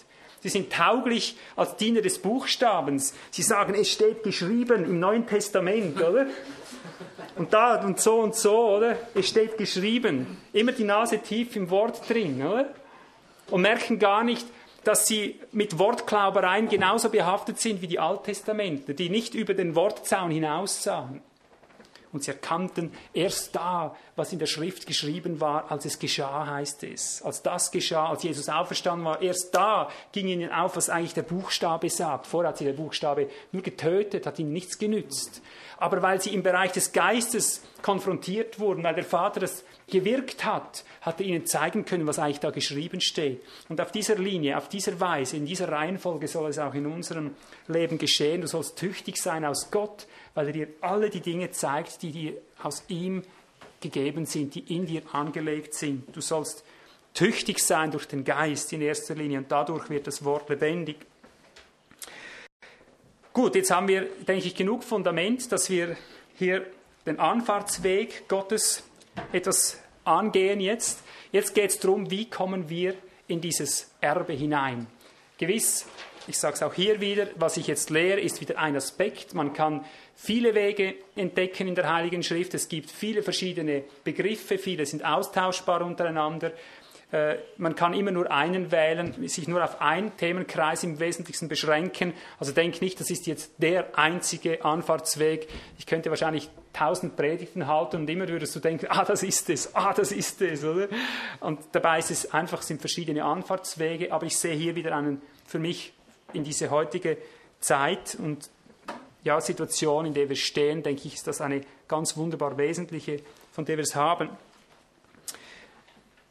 Speaker 1: Sie sind tauglich als Diener des Buchstabens. Sie sagen, es steht geschrieben im Neuen Testament, oder? Und da und so und so, oder? Es steht geschrieben. Immer die Nase tief im Wort drin, oder? und merken gar nicht, dass sie mit Wortklaubereien genauso behaftet sind wie die Alttestamentler, die nicht über den Wortzaun hinaussahen. Und sie erkannten erst da, was in der Schrift geschrieben war, als es geschah, heißt es. Als das geschah, als Jesus auferstanden war, erst da ging ihnen auf, was eigentlich der Buchstabe sagt. Vorher hat sie der Buchstabe nur getötet, hat ihnen nichts genützt. Aber weil sie im Bereich des Geistes konfrontiert wurden, weil der Vater das gewirkt hat, hat er ihnen zeigen können, was eigentlich da geschrieben steht. Und auf dieser Linie, auf dieser Weise, in dieser Reihenfolge soll es auch in unserem Leben geschehen. Du sollst tüchtig sein aus Gott, weil er dir alle die Dinge zeigt, die dir aus ihm gegeben sind, die in dir angelegt sind. Du sollst tüchtig sein durch den Geist in erster Linie und dadurch wird das Wort lebendig. Gut, jetzt haben wir, denke ich, genug Fundament, dass wir hier den Anfahrtsweg Gottes etwas angehen jetzt. Jetzt geht es darum, wie kommen wir in dieses Erbe hinein. Gewiss, ich sage es auch hier wieder, was ich jetzt lehre, ist wieder ein Aspekt. Man kann viele Wege entdecken in der Heiligen Schrift. Es gibt viele verschiedene Begriffe, viele sind austauschbar untereinander. Äh, man kann immer nur einen wählen, sich nur auf einen Themenkreis im Wesentlichen beschränken. Also denk nicht, das ist jetzt der einzige Anfahrtsweg. Ich könnte wahrscheinlich tausend Predigten halten und immer würdest du denken, ah, das ist es, ah, das ist es, oder? Und dabei ist es einfach, sind verschiedene Anfahrtswege, aber ich sehe hier wieder einen, für mich in diese heutige Zeit und ja, Situation, in der wir stehen, denke ich, ist das eine ganz wunderbar wesentliche, von der wir es haben.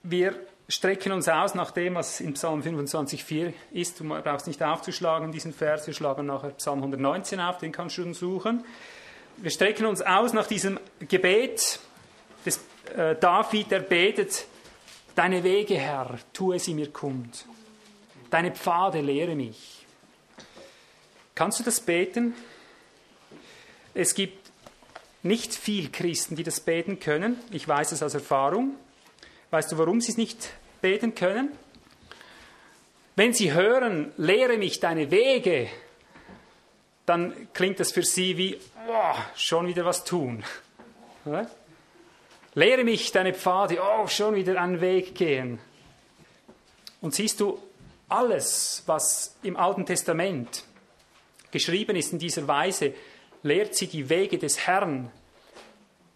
Speaker 1: Wir strecken uns aus nach dem, was in Psalm 25,4 ist. Du brauchst nicht aufzuschlagen, diesen Vers. Wir schlagen nachher Psalm 119 auf, den kannst du suchen. Wir strecken uns aus nach diesem Gebet des äh, David, der betet, Deine Wege, Herr, tue sie mir kund. Deine Pfade lehre mich. Kannst du das beten? Es gibt nicht viel Christen, die das beten können. Ich weiß es aus Erfahrung. Weißt du, warum sie es nicht beten können? Wenn sie hören, lehre mich deine Wege, dann klingt das für sie wie, oh, schon wieder was tun. Lehre mich deine Pfade, oh, schon wieder einen Weg gehen. Und siehst du, alles, was im Alten Testament geschrieben ist in dieser Weise, lehrt sie die Wege des Herrn.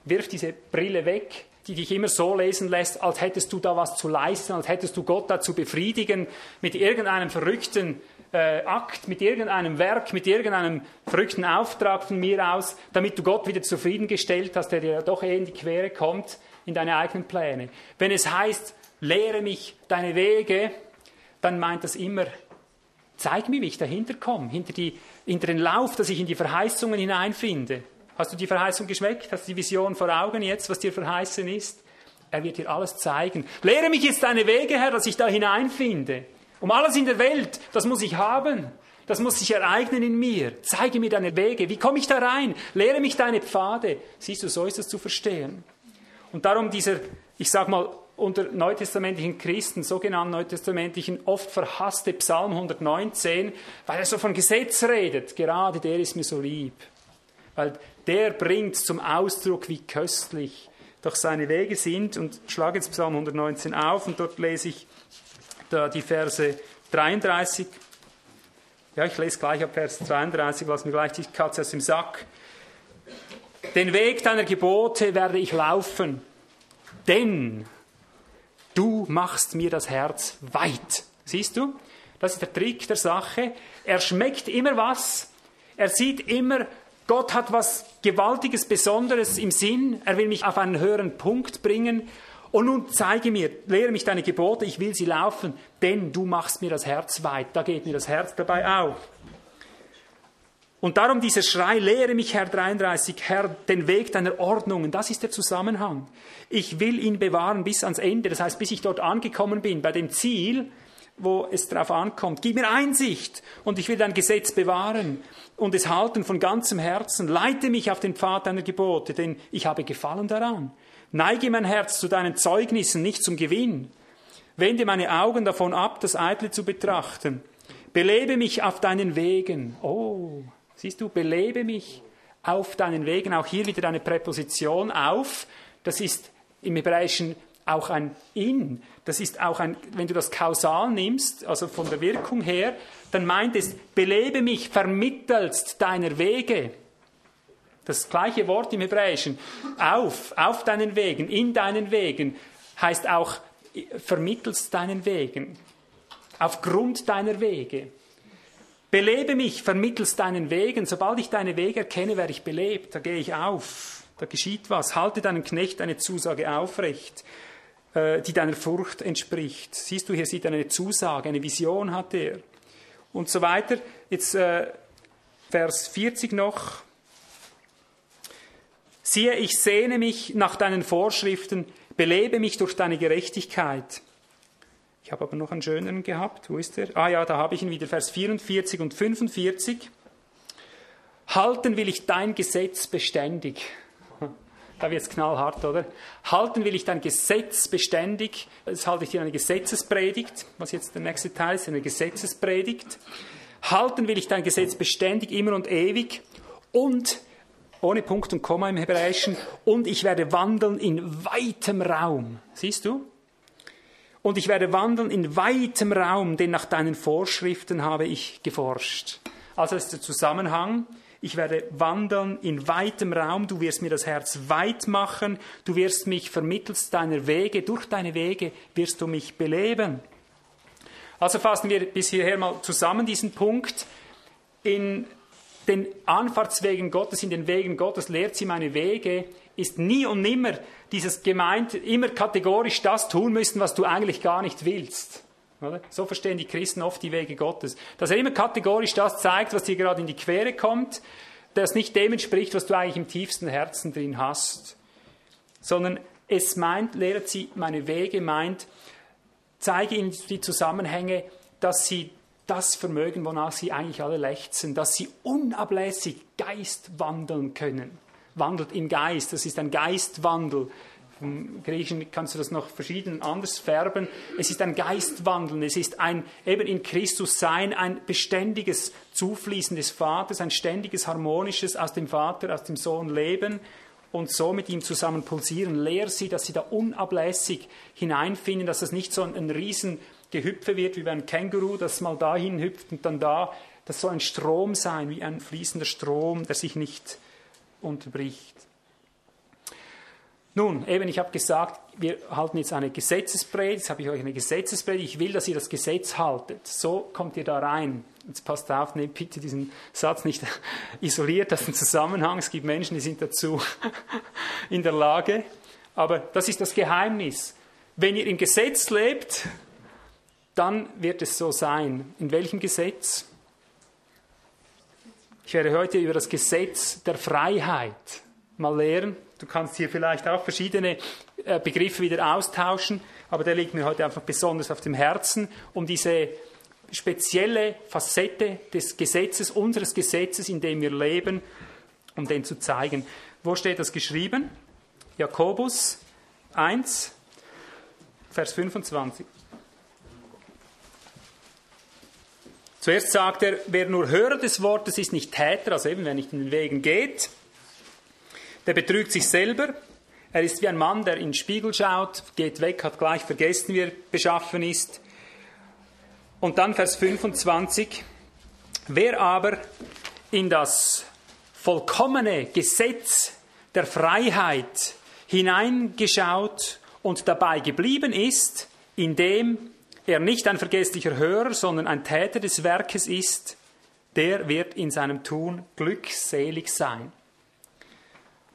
Speaker 1: Wirf diese Brille weg, die dich immer so lesen lässt, als hättest du da was zu leisten, als hättest du Gott da zu befriedigen mit irgendeinem verrückten äh, Akt, mit irgendeinem Werk, mit irgendeinem verrückten Auftrag von mir aus, damit du Gott wieder zufriedengestellt hast, der dir doch eh in die Quere kommt, in deine eigenen Pläne. Wenn es heißt, lehre mich deine Wege, dann meint das immer, zeig mir, wie ich dahinter komme, hinter, die, hinter den Lauf, dass ich in die Verheißungen hineinfinde. Hast du die Verheißung geschmeckt? Hast du die Vision vor Augen jetzt, was dir verheißen ist? Er wird dir alles zeigen. Lehre mich jetzt deine Wege, Herr, dass ich da hineinfinde. Um alles in der Welt, das muss ich haben. Das muss sich ereignen in mir. Zeige mir deine Wege. Wie komme ich da rein? Lehre mich deine Pfade. Siehst du, so ist es zu verstehen. Und darum dieser, ich sag mal, unter neutestamentlichen Christen, sogenannten neutestamentlichen, oft verhasste Psalm 119, weil er so von Gesetz redet. Gerade der ist mir so lieb. Weil der bringt zum Ausdruck, wie köstlich doch seine Wege sind. Und schlage jetzt Psalm 119 auf und dort lese ich da die Verse 33. Ja, ich lese gleich ab Vers 33, lass mir gleich die Katze aus dem Sack. Den Weg deiner Gebote werde ich laufen, denn du machst mir das Herz weit. Siehst du? Das ist der Trick der Sache. Er schmeckt immer was. Er sieht immer Gott hat was Gewaltiges, Besonderes im Sinn. Er will mich auf einen höheren Punkt bringen. Und nun zeige mir, lehre mich deine Gebote, ich will sie laufen, denn du machst mir das Herz weit. Da geht mir das Herz dabei auf. Und darum dieser Schrei, lehre mich, Herr 33, Herr, den Weg deiner Ordnungen, das ist der Zusammenhang. Ich will ihn bewahren bis ans Ende, das heißt, bis ich dort angekommen bin, bei dem Ziel, wo es darauf ankommt. Gib mir Einsicht und ich will dein Gesetz bewahren und es halten von ganzem Herzen. Leite mich auf den Pfad deiner Gebote, denn ich habe Gefallen daran. Neige mein Herz zu deinen Zeugnissen, nicht zum Gewinn. Wende meine Augen davon ab, das Eitle zu betrachten. Belebe mich auf deinen Wegen. Oh, siehst du, belebe mich auf deinen Wegen. Auch hier wieder eine Präposition auf. Das ist im Hebräischen auch ein in. Das ist auch ein, wenn du das kausal nimmst, also von der Wirkung her, dann meint es, belebe mich vermittelst deiner Wege. Das gleiche Wort im Hebräischen. Auf, auf deinen Wegen, in deinen Wegen, heißt auch vermittelst deinen Wegen. Aufgrund deiner Wege. Belebe mich vermittels deinen Wegen. Sobald ich deine Wege erkenne, werde ich belebt. Da gehe ich auf. Da geschieht was. Halte deinem Knecht eine Zusage aufrecht, äh, die deiner Furcht entspricht. Siehst du, hier sieht er eine Zusage, eine Vision hat er. Und so weiter. Jetzt äh, Vers 40 noch. Siehe, ich sehne mich nach deinen Vorschriften, belebe mich durch deine Gerechtigkeit. Ich habe aber noch einen schöneren gehabt. Wo ist er? Ah ja, da habe ich ihn wieder, Vers 44 und 45. Halten will ich dein Gesetz beständig. Da wird es knallhart, oder? Halten will ich dein Gesetz beständig. Das halte ich dir eine Gesetzespredigt, was jetzt der nächste Teil ist, eine Gesetzespredigt. Halten will ich dein Gesetz beständig, immer und ewig. Und, ohne Punkt und Komma im Hebräischen, und ich werde wandeln in weitem Raum. Siehst du? Und ich werde wandeln in weitem Raum, denn nach deinen Vorschriften habe ich geforscht. Also ist der Zusammenhang. Ich werde wandeln in weitem Raum. Du wirst mir das Herz weit machen. Du wirst mich vermittels deiner Wege, durch deine Wege wirst du mich beleben. Also fassen wir bis hierher mal zusammen diesen Punkt. In den Anfahrtswegen Gottes, in den Wegen Gottes lehrt sie meine Wege, ist nie und nimmer dieses gemeint, immer kategorisch das tun müssen, was du eigentlich gar nicht willst. So verstehen die Christen oft die Wege Gottes. Dass er immer kategorisch das zeigt, was dir gerade in die Quere kommt, das nicht dem entspricht, was du eigentlich im tiefsten Herzen drin hast. Sondern es meint, lehrt sie, meine Wege meint, zeige ihnen die Zusammenhänge, dass sie das vermögen, wonach sie eigentlich alle lechzen, dass sie unablässig Geist wandeln können. Wandelt im Geist, das ist ein Geistwandel. Im Griechischen kannst du das noch verschieden anders färben. Es ist ein Geistwandeln, es ist ein eben in Christus sein, ein beständiges Zufließen des Vaters, ein ständiges harmonisches aus dem Vater, aus dem Sohn Leben und so mit ihm zusammen pulsieren. Lehr sie, dass sie da unablässig hineinfinden, dass das nicht so ein, ein Riesengehüpfe wird wie bei einem Känguru, das mal dahin hüpft und dann da. Das soll ein Strom sein, wie ein fließender Strom, der sich nicht unterbricht. Nun, eben, ich habe gesagt, wir halten jetzt eine Gesetzespredigt, jetzt habe ich euch eine Gesetzespredigt, ich will, dass ihr das Gesetz haltet. So kommt ihr da rein. Jetzt passt auf, nehmt bitte diesen Satz nicht isoliert aus dem Zusammenhang. Es gibt Menschen, die sind dazu in der Lage. Aber das ist das Geheimnis. Wenn ihr im Gesetz lebt, dann wird es so sein. In welchem Gesetz? Ich werde heute über das Gesetz der Freiheit mal lehren. Du kannst hier vielleicht auch verschiedene äh, Begriffe wieder austauschen, aber der liegt mir heute einfach besonders auf dem Herzen, um diese spezielle Facette des Gesetzes, unseres Gesetzes, in dem wir leben, um den zu zeigen. Wo steht das geschrieben? Jakobus 1, Vers 25. Zuerst sagt er, wer nur Hörer des Wortes ist, nicht Täter, also eben, wer nicht in den Wegen geht, der betrügt sich selber. Er ist wie ein Mann, der in den Spiegel schaut, geht weg, hat gleich vergessen, wie er beschaffen ist. Und dann Vers 25. Wer aber in das vollkommene Gesetz der Freiheit hineingeschaut und dabei geblieben ist, indem er nicht ein vergesslicher Hörer, sondern ein Täter des Werkes ist, der wird in seinem Tun glückselig sein.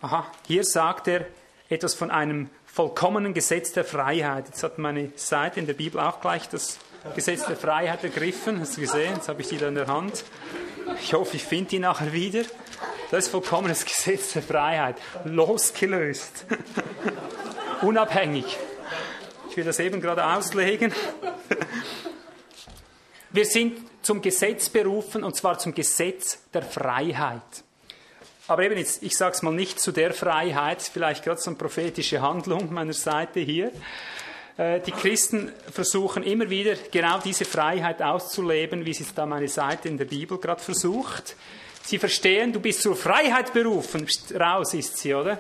Speaker 1: Aha, hier sagt er etwas von einem vollkommenen Gesetz der Freiheit. Jetzt hat meine Seite in der Bibel auch gleich das Gesetz der Freiheit ergriffen. Hast du gesehen? Jetzt habe ich die da in der Hand. Ich hoffe, ich finde die nachher wieder. Das ist vollkommenes Gesetz der Freiheit. Losgelöst. Unabhängig. Ich will das eben gerade auslegen. Wir sind zum Gesetz berufen, und zwar zum Gesetz der Freiheit. Aber eben jetzt, ich sage es mal nicht zu der Freiheit, vielleicht gerade so eine prophetische Handlung meiner Seite hier. Äh, die Christen versuchen immer wieder genau diese Freiheit auszuleben, wie es da meine Seite in der Bibel gerade versucht. Sie verstehen, du bist zur Freiheit berufen. Raus ist sie, oder?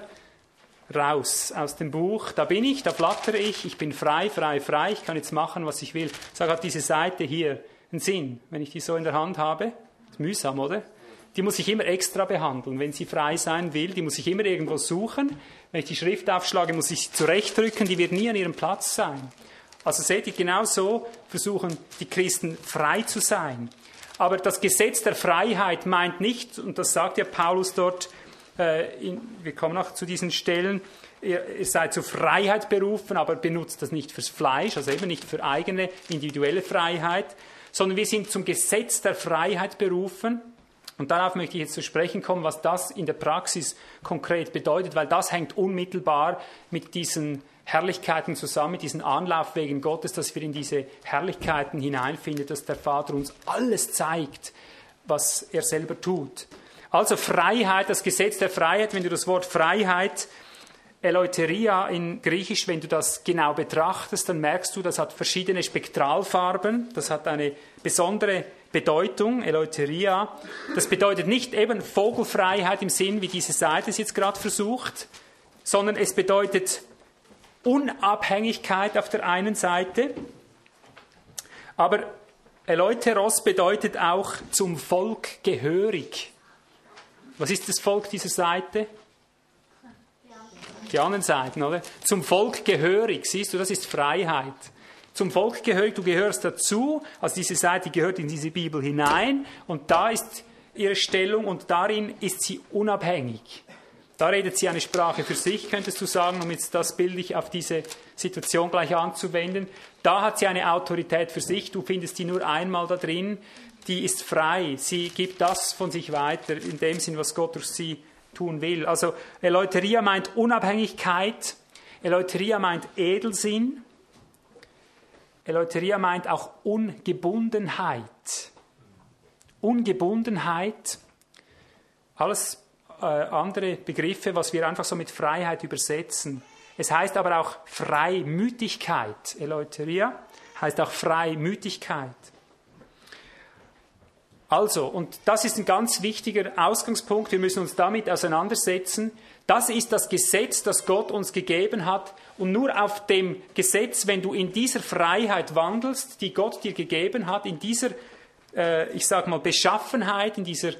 Speaker 1: Raus aus dem Buch. Da bin ich, da flattere ich, ich bin frei, frei, frei, ich kann jetzt machen, was ich will. Sag, hat diese Seite hier einen Sinn, wenn ich die so in der Hand habe? Ist mühsam, oder? die muss ich immer extra behandeln. Wenn sie frei sein will, die muss ich immer irgendwo suchen. Wenn ich die Schrift aufschlage, muss ich sie zurechtdrücken, die wird nie an ihrem Platz sein. Also seht ihr, genau so versuchen die Christen frei zu sein. Aber das Gesetz der Freiheit meint nicht, und das sagt ja Paulus dort, in, wir kommen noch zu diesen Stellen, ihr, ihr seid zur Freiheit berufen, aber benutzt das nicht fürs Fleisch, also eben nicht für eigene individuelle Freiheit, sondern wir sind zum Gesetz der Freiheit berufen. Und darauf möchte ich jetzt zu sprechen kommen, was das in der Praxis konkret bedeutet, weil das hängt unmittelbar mit diesen Herrlichkeiten zusammen, mit diesen Anlaufwegen Gottes, dass wir in diese Herrlichkeiten hineinfinden, dass der Vater uns alles zeigt, was er selber tut. Also Freiheit, das Gesetz der Freiheit, wenn du das Wort Freiheit, Eleuteria in Griechisch, wenn du das genau betrachtest, dann merkst du, das hat verschiedene Spektralfarben, das hat eine besondere Bedeutung, Eleuteria. Das bedeutet nicht eben Vogelfreiheit im Sinn, wie diese Seite es jetzt gerade versucht, sondern es bedeutet Unabhängigkeit auf der einen Seite, aber Eleuteros bedeutet auch zum Volk gehörig. Was ist das Volk dieser Seite? Die anderen Seiten, oder? Zum Volk gehörig, siehst du, das ist Freiheit. Zum Volk gehörig, du gehörst dazu, also diese Seite gehört in diese Bibel hinein und da ist ihre Stellung und darin ist sie unabhängig. Da redet sie eine Sprache für sich, könntest du sagen, um jetzt das bildlich auf diese Situation gleich anzuwenden. Da hat sie eine Autorität für sich, du findest die nur einmal da drin, die ist frei, sie gibt das von sich weiter, in dem Sinn, was Gott durch sie tun will. Also Eleuteria meint Unabhängigkeit, Eleuteria meint Edelsinn, Eleuteria meint auch Ungebundenheit. Ungebundenheit, alles äh, andere Begriffe, was wir einfach so mit Freiheit übersetzen. Es heißt aber auch Freimütigkeit. Eleuteria heißt auch Freimütigkeit. Also, und das ist ein ganz wichtiger Ausgangspunkt, wir müssen uns damit auseinandersetzen. Das ist das Gesetz, das Gott uns gegeben hat. Und nur auf dem Gesetz, wenn du in dieser Freiheit wandelst, die Gott dir gegeben hat, in dieser, äh, ich sage mal, Beschaffenheit, in dieser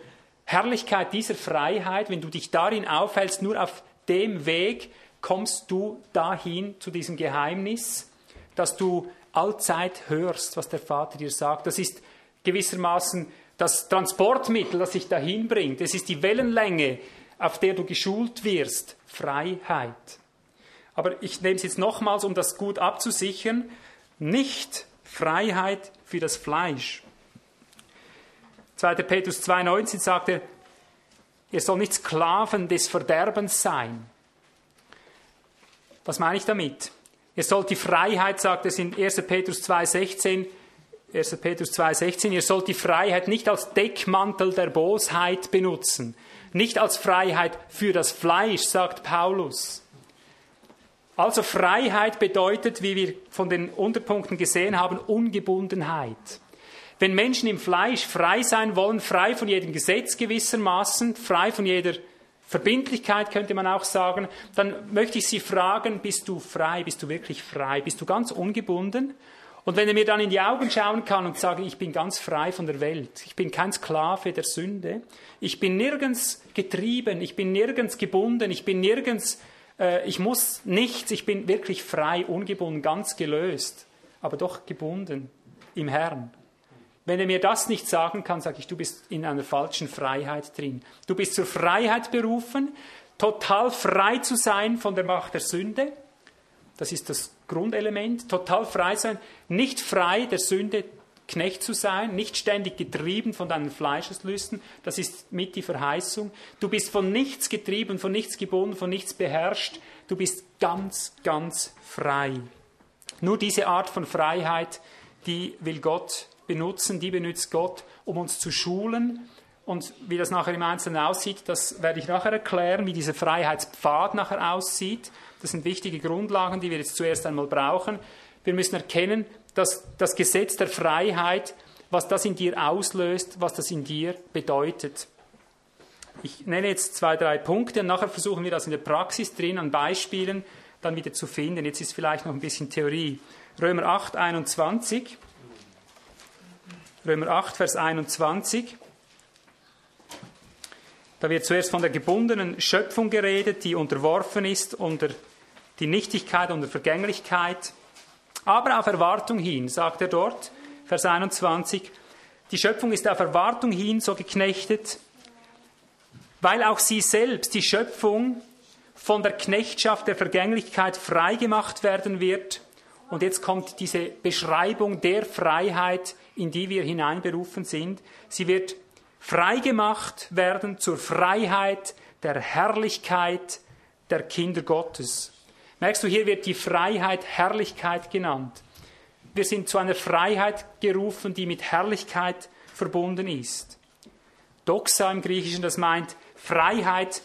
Speaker 1: Herrlichkeit dieser Freiheit, wenn du dich darin aufhältst, nur auf dem Weg kommst du dahin zu diesem Geheimnis, dass du allzeit hörst, was der Vater dir sagt. Das ist gewissermaßen das Transportmittel, das dich dahin bringt. Es ist die Wellenlänge, auf der du geschult wirst. Freiheit. Aber ich nehme es jetzt nochmals, um das gut abzusichern. Nicht Freiheit für das Fleisch. 2. Petrus 2,19 sagt er, ihr soll nicht Sklaven des Verderbens sein. Was meine ich damit? Ihr sollt die Freiheit, sagt es in 1. Petrus 2,16, 1. Petrus 2,16, ihr sollt die Freiheit nicht als Deckmantel der Bosheit benutzen, nicht als Freiheit für das Fleisch, sagt Paulus. Also Freiheit bedeutet, wie wir von den Unterpunkten gesehen haben, Ungebundenheit. Wenn Menschen im Fleisch frei sein wollen, frei von jedem Gesetz gewissermaßen, frei von jeder Verbindlichkeit könnte man auch sagen, dann möchte ich Sie fragen, bist du frei, bist du wirklich frei, bist du ganz ungebunden? Und wenn er mir dann in die Augen schauen kann und sagen, ich bin ganz frei von der Welt, ich bin kein Sklave der Sünde, ich bin nirgends getrieben, ich bin nirgends gebunden, ich bin nirgends, äh, ich muss nichts, ich bin wirklich frei, ungebunden, ganz gelöst, aber doch gebunden im Herrn. Wenn er mir das nicht sagen kann, sage ich, du bist in einer falschen Freiheit drin. Du bist zur Freiheit berufen, total frei zu sein von der Macht der Sünde. Das ist das Grundelement. Total frei sein, nicht frei der Sünde Knecht zu sein, nicht ständig getrieben von deinen Fleischeslüsten. Das ist mit die Verheißung. Du bist von nichts getrieben, von nichts gebunden, von nichts beherrscht. Du bist ganz, ganz frei. Nur diese Art von Freiheit, die will Gott benutzen, die benutzt Gott, um uns zu schulen. Und wie das nachher im Einzelnen aussieht, das werde ich nachher erklären, wie dieser Freiheitspfad nachher aussieht. Das sind wichtige Grundlagen, die wir jetzt zuerst einmal brauchen. Wir müssen erkennen, dass das Gesetz der Freiheit, was das in dir auslöst, was das in dir bedeutet. Ich nenne jetzt zwei, drei Punkte und nachher versuchen wir das in der Praxis drin an Beispielen dann wieder zu finden. Jetzt ist vielleicht noch ein bisschen Theorie. Römer 8, 21. Römer 8, Vers 21. Da wird zuerst von der gebundenen Schöpfung geredet, die unterworfen ist unter die Nichtigkeit, unter Vergänglichkeit. Aber auf Erwartung hin, sagt er dort, Vers 21, die Schöpfung ist auf Erwartung hin so geknechtet, weil auch sie selbst, die Schöpfung, von der Knechtschaft der Vergänglichkeit freigemacht werden wird. Und jetzt kommt diese Beschreibung der Freiheit, in die wir hineinberufen sind. Sie wird freigemacht werden zur Freiheit der Herrlichkeit der Kinder Gottes. Merkst du, hier wird die Freiheit Herrlichkeit genannt. Wir sind zu einer Freiheit gerufen, die mit Herrlichkeit verbunden ist. Doxa im Griechischen, das meint Freiheit,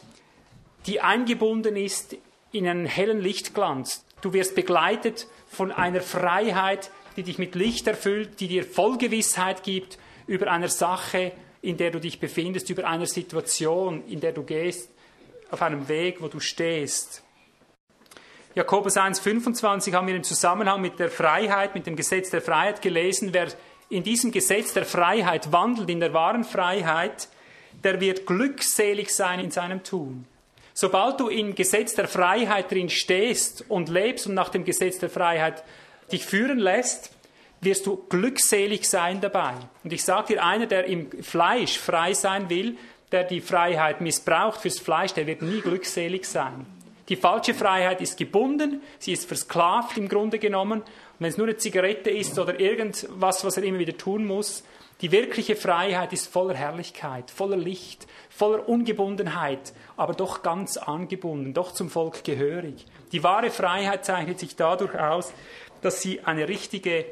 Speaker 1: die eingebunden ist in einen hellen Lichtglanz. Du wirst begleitet von einer Freiheit, die dich mit Licht erfüllt, die dir Vollgewissheit gibt über eine Sache, in der du dich befindest, über eine Situation, in der du gehst, auf einem Weg, wo du stehst. Jakobus 1,25 haben wir im Zusammenhang mit der Freiheit, mit dem Gesetz der Freiheit gelesen. Wer in diesem Gesetz der Freiheit wandelt, in der wahren Freiheit, der wird glückselig sein in seinem Tun. Sobald du im Gesetz der Freiheit drin stehst und lebst und nach dem Gesetz der Freiheit dich führen lässt, wirst du glückselig sein dabei. Und ich sage dir, einer, der im Fleisch frei sein will, der die Freiheit missbraucht fürs Fleisch, der wird nie glückselig sein. Die falsche Freiheit ist gebunden, sie ist versklavt im Grunde genommen. Und wenn es nur eine Zigarette ist oder irgendwas, was er immer wieder tun muss, die wirkliche Freiheit ist voller Herrlichkeit, voller Licht, voller Ungebundenheit, aber doch ganz angebunden, doch zum Volk gehörig. Die wahre Freiheit zeichnet sich dadurch aus, dass sie eine richtige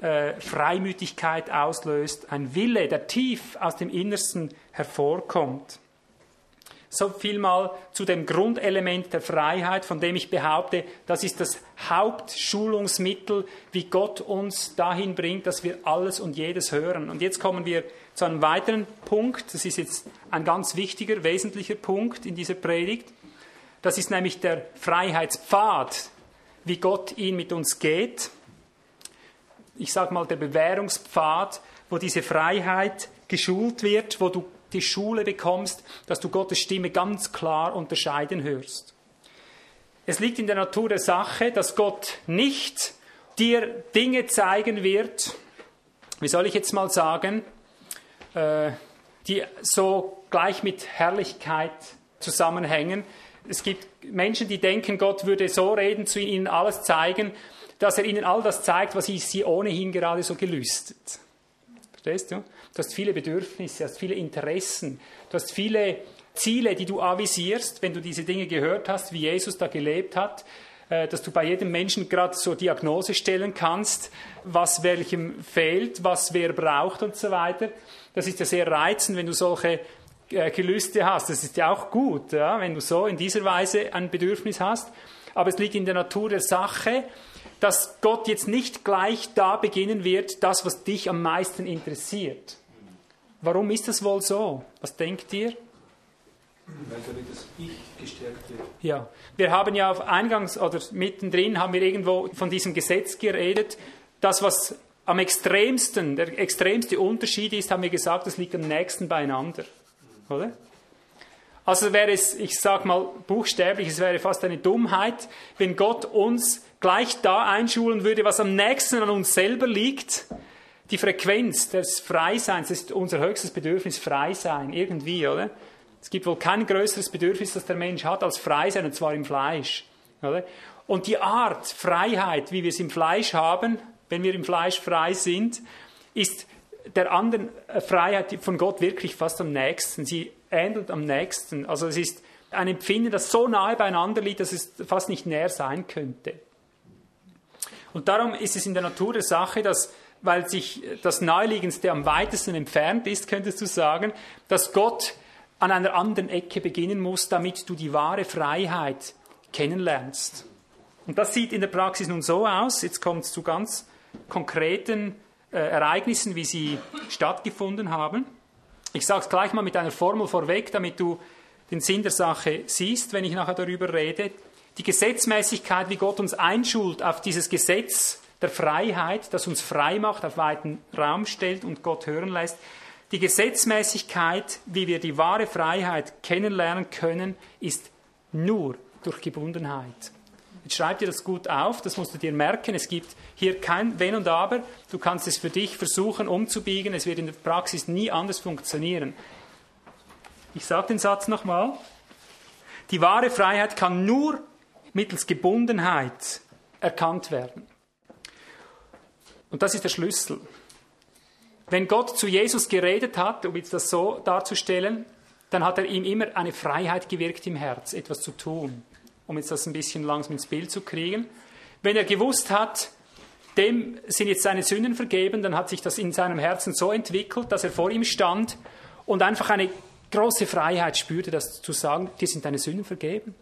Speaker 1: äh, Freimütigkeit auslöst, ein Wille, der tief aus dem Innersten hervorkommt. So viel mal zu dem Grundelement der Freiheit, von dem ich behaupte, das ist das Hauptschulungsmittel, wie Gott uns dahin bringt, dass wir alles und jedes hören. Und jetzt kommen wir zu einem weiteren Punkt, das ist jetzt ein ganz wichtiger, wesentlicher Punkt in dieser Predigt. Das ist nämlich der Freiheitspfad, wie Gott ihn mit uns geht. Ich sage mal der Bewährungspfad, wo diese Freiheit geschult wird, wo du die Schule bekommst, dass du Gottes Stimme ganz klar unterscheiden hörst. Es liegt in der Natur der Sache, dass Gott nicht dir Dinge zeigen wird, wie soll ich jetzt mal sagen, äh, die so gleich mit Herrlichkeit zusammenhängen. Es gibt Menschen, die denken, Gott würde so reden, zu ihnen alles zeigen, dass er ihnen all das zeigt, was sie ohnehin gerade so gelüstet. Verstehst du? Du hast viele Bedürfnisse, hast viele Interessen, du hast viele Ziele, die du avisierst, wenn du diese Dinge gehört hast, wie Jesus da gelebt hat, äh, dass du bei jedem Menschen gerade so Diagnose stellen kannst, was welchem fehlt, was wer braucht und so weiter. Das ist ja sehr reizend, wenn du solche äh, Gelüste hast. Das ist ja auch gut, ja, wenn du so in dieser Weise ein Bedürfnis hast. Aber es liegt in der Natur der Sache, dass Gott jetzt nicht gleich da beginnen wird, das, was dich am meisten interessiert. Warum ist das wohl so? Was denkt ihr?
Speaker 2: Weil damit das Ich gestärkt wird.
Speaker 1: Ja, wir haben ja auf Eingangs- oder mittendrin haben wir irgendwo von diesem Gesetz geredet. Das, was am extremsten, der extremste Unterschied ist, haben wir gesagt, das liegt am nächsten beieinander. Oder? Also wäre es, ich sage mal buchstäblich, es wäre fast eine Dummheit, wenn Gott uns gleich da einschulen würde, was am nächsten an uns selber liegt, die Frequenz des Freiseins, ist unser höchstes Bedürfnis, Freisein, irgendwie, oder? Es gibt wohl kein größeres Bedürfnis, das der Mensch hat, als Freisein, und zwar im Fleisch. Oder? Und die Art Freiheit, wie wir es im Fleisch haben, wenn wir im Fleisch frei sind, ist der anderen Freiheit von Gott wirklich fast am nächsten. Sie ähnelt am nächsten. Also es ist ein Empfinden, das so nahe beieinander liegt, dass es fast nicht näher sein könnte. Und darum ist es in der Natur der Sache, dass weil sich das Naheliegendste am weitesten entfernt ist, könntest du sagen, dass Gott an einer anderen Ecke beginnen muss, damit du die wahre Freiheit kennenlernst. Und das sieht in der Praxis nun so aus, jetzt kommt es zu ganz konkreten äh, Ereignissen, wie sie stattgefunden haben. Ich sage es gleich mal mit einer Formel vorweg, damit du den Sinn der Sache siehst, wenn ich nachher darüber rede. Die Gesetzmäßigkeit, wie Gott uns einschult auf dieses Gesetz, der Freiheit, das uns frei macht, auf weiten Raum stellt und Gott hören lässt, die Gesetzmäßigkeit, wie wir die wahre Freiheit kennenlernen können, ist nur durch Gebundenheit. Jetzt schreib dir das gut auf, das musst du dir merken. Es gibt hier kein Wenn und Aber. Du kannst es für dich versuchen umzubiegen. Es wird in der Praxis nie anders funktionieren. Ich sage den Satz nochmal. Die wahre Freiheit kann nur mittels Gebundenheit erkannt werden. Und das ist der Schlüssel. Wenn Gott zu Jesus geredet hat, um jetzt das so darzustellen, dann hat er ihm immer eine Freiheit gewirkt im Herz, etwas zu tun um jetzt das ein bisschen langsam ins Bild zu kriegen. Wenn er gewusst hat, dem sind jetzt seine Sünden vergeben, dann hat sich das in seinem Herzen so entwickelt, dass er vor ihm stand und einfach eine große Freiheit spürte, das zu sagen, dir sind deine Sünden vergeben.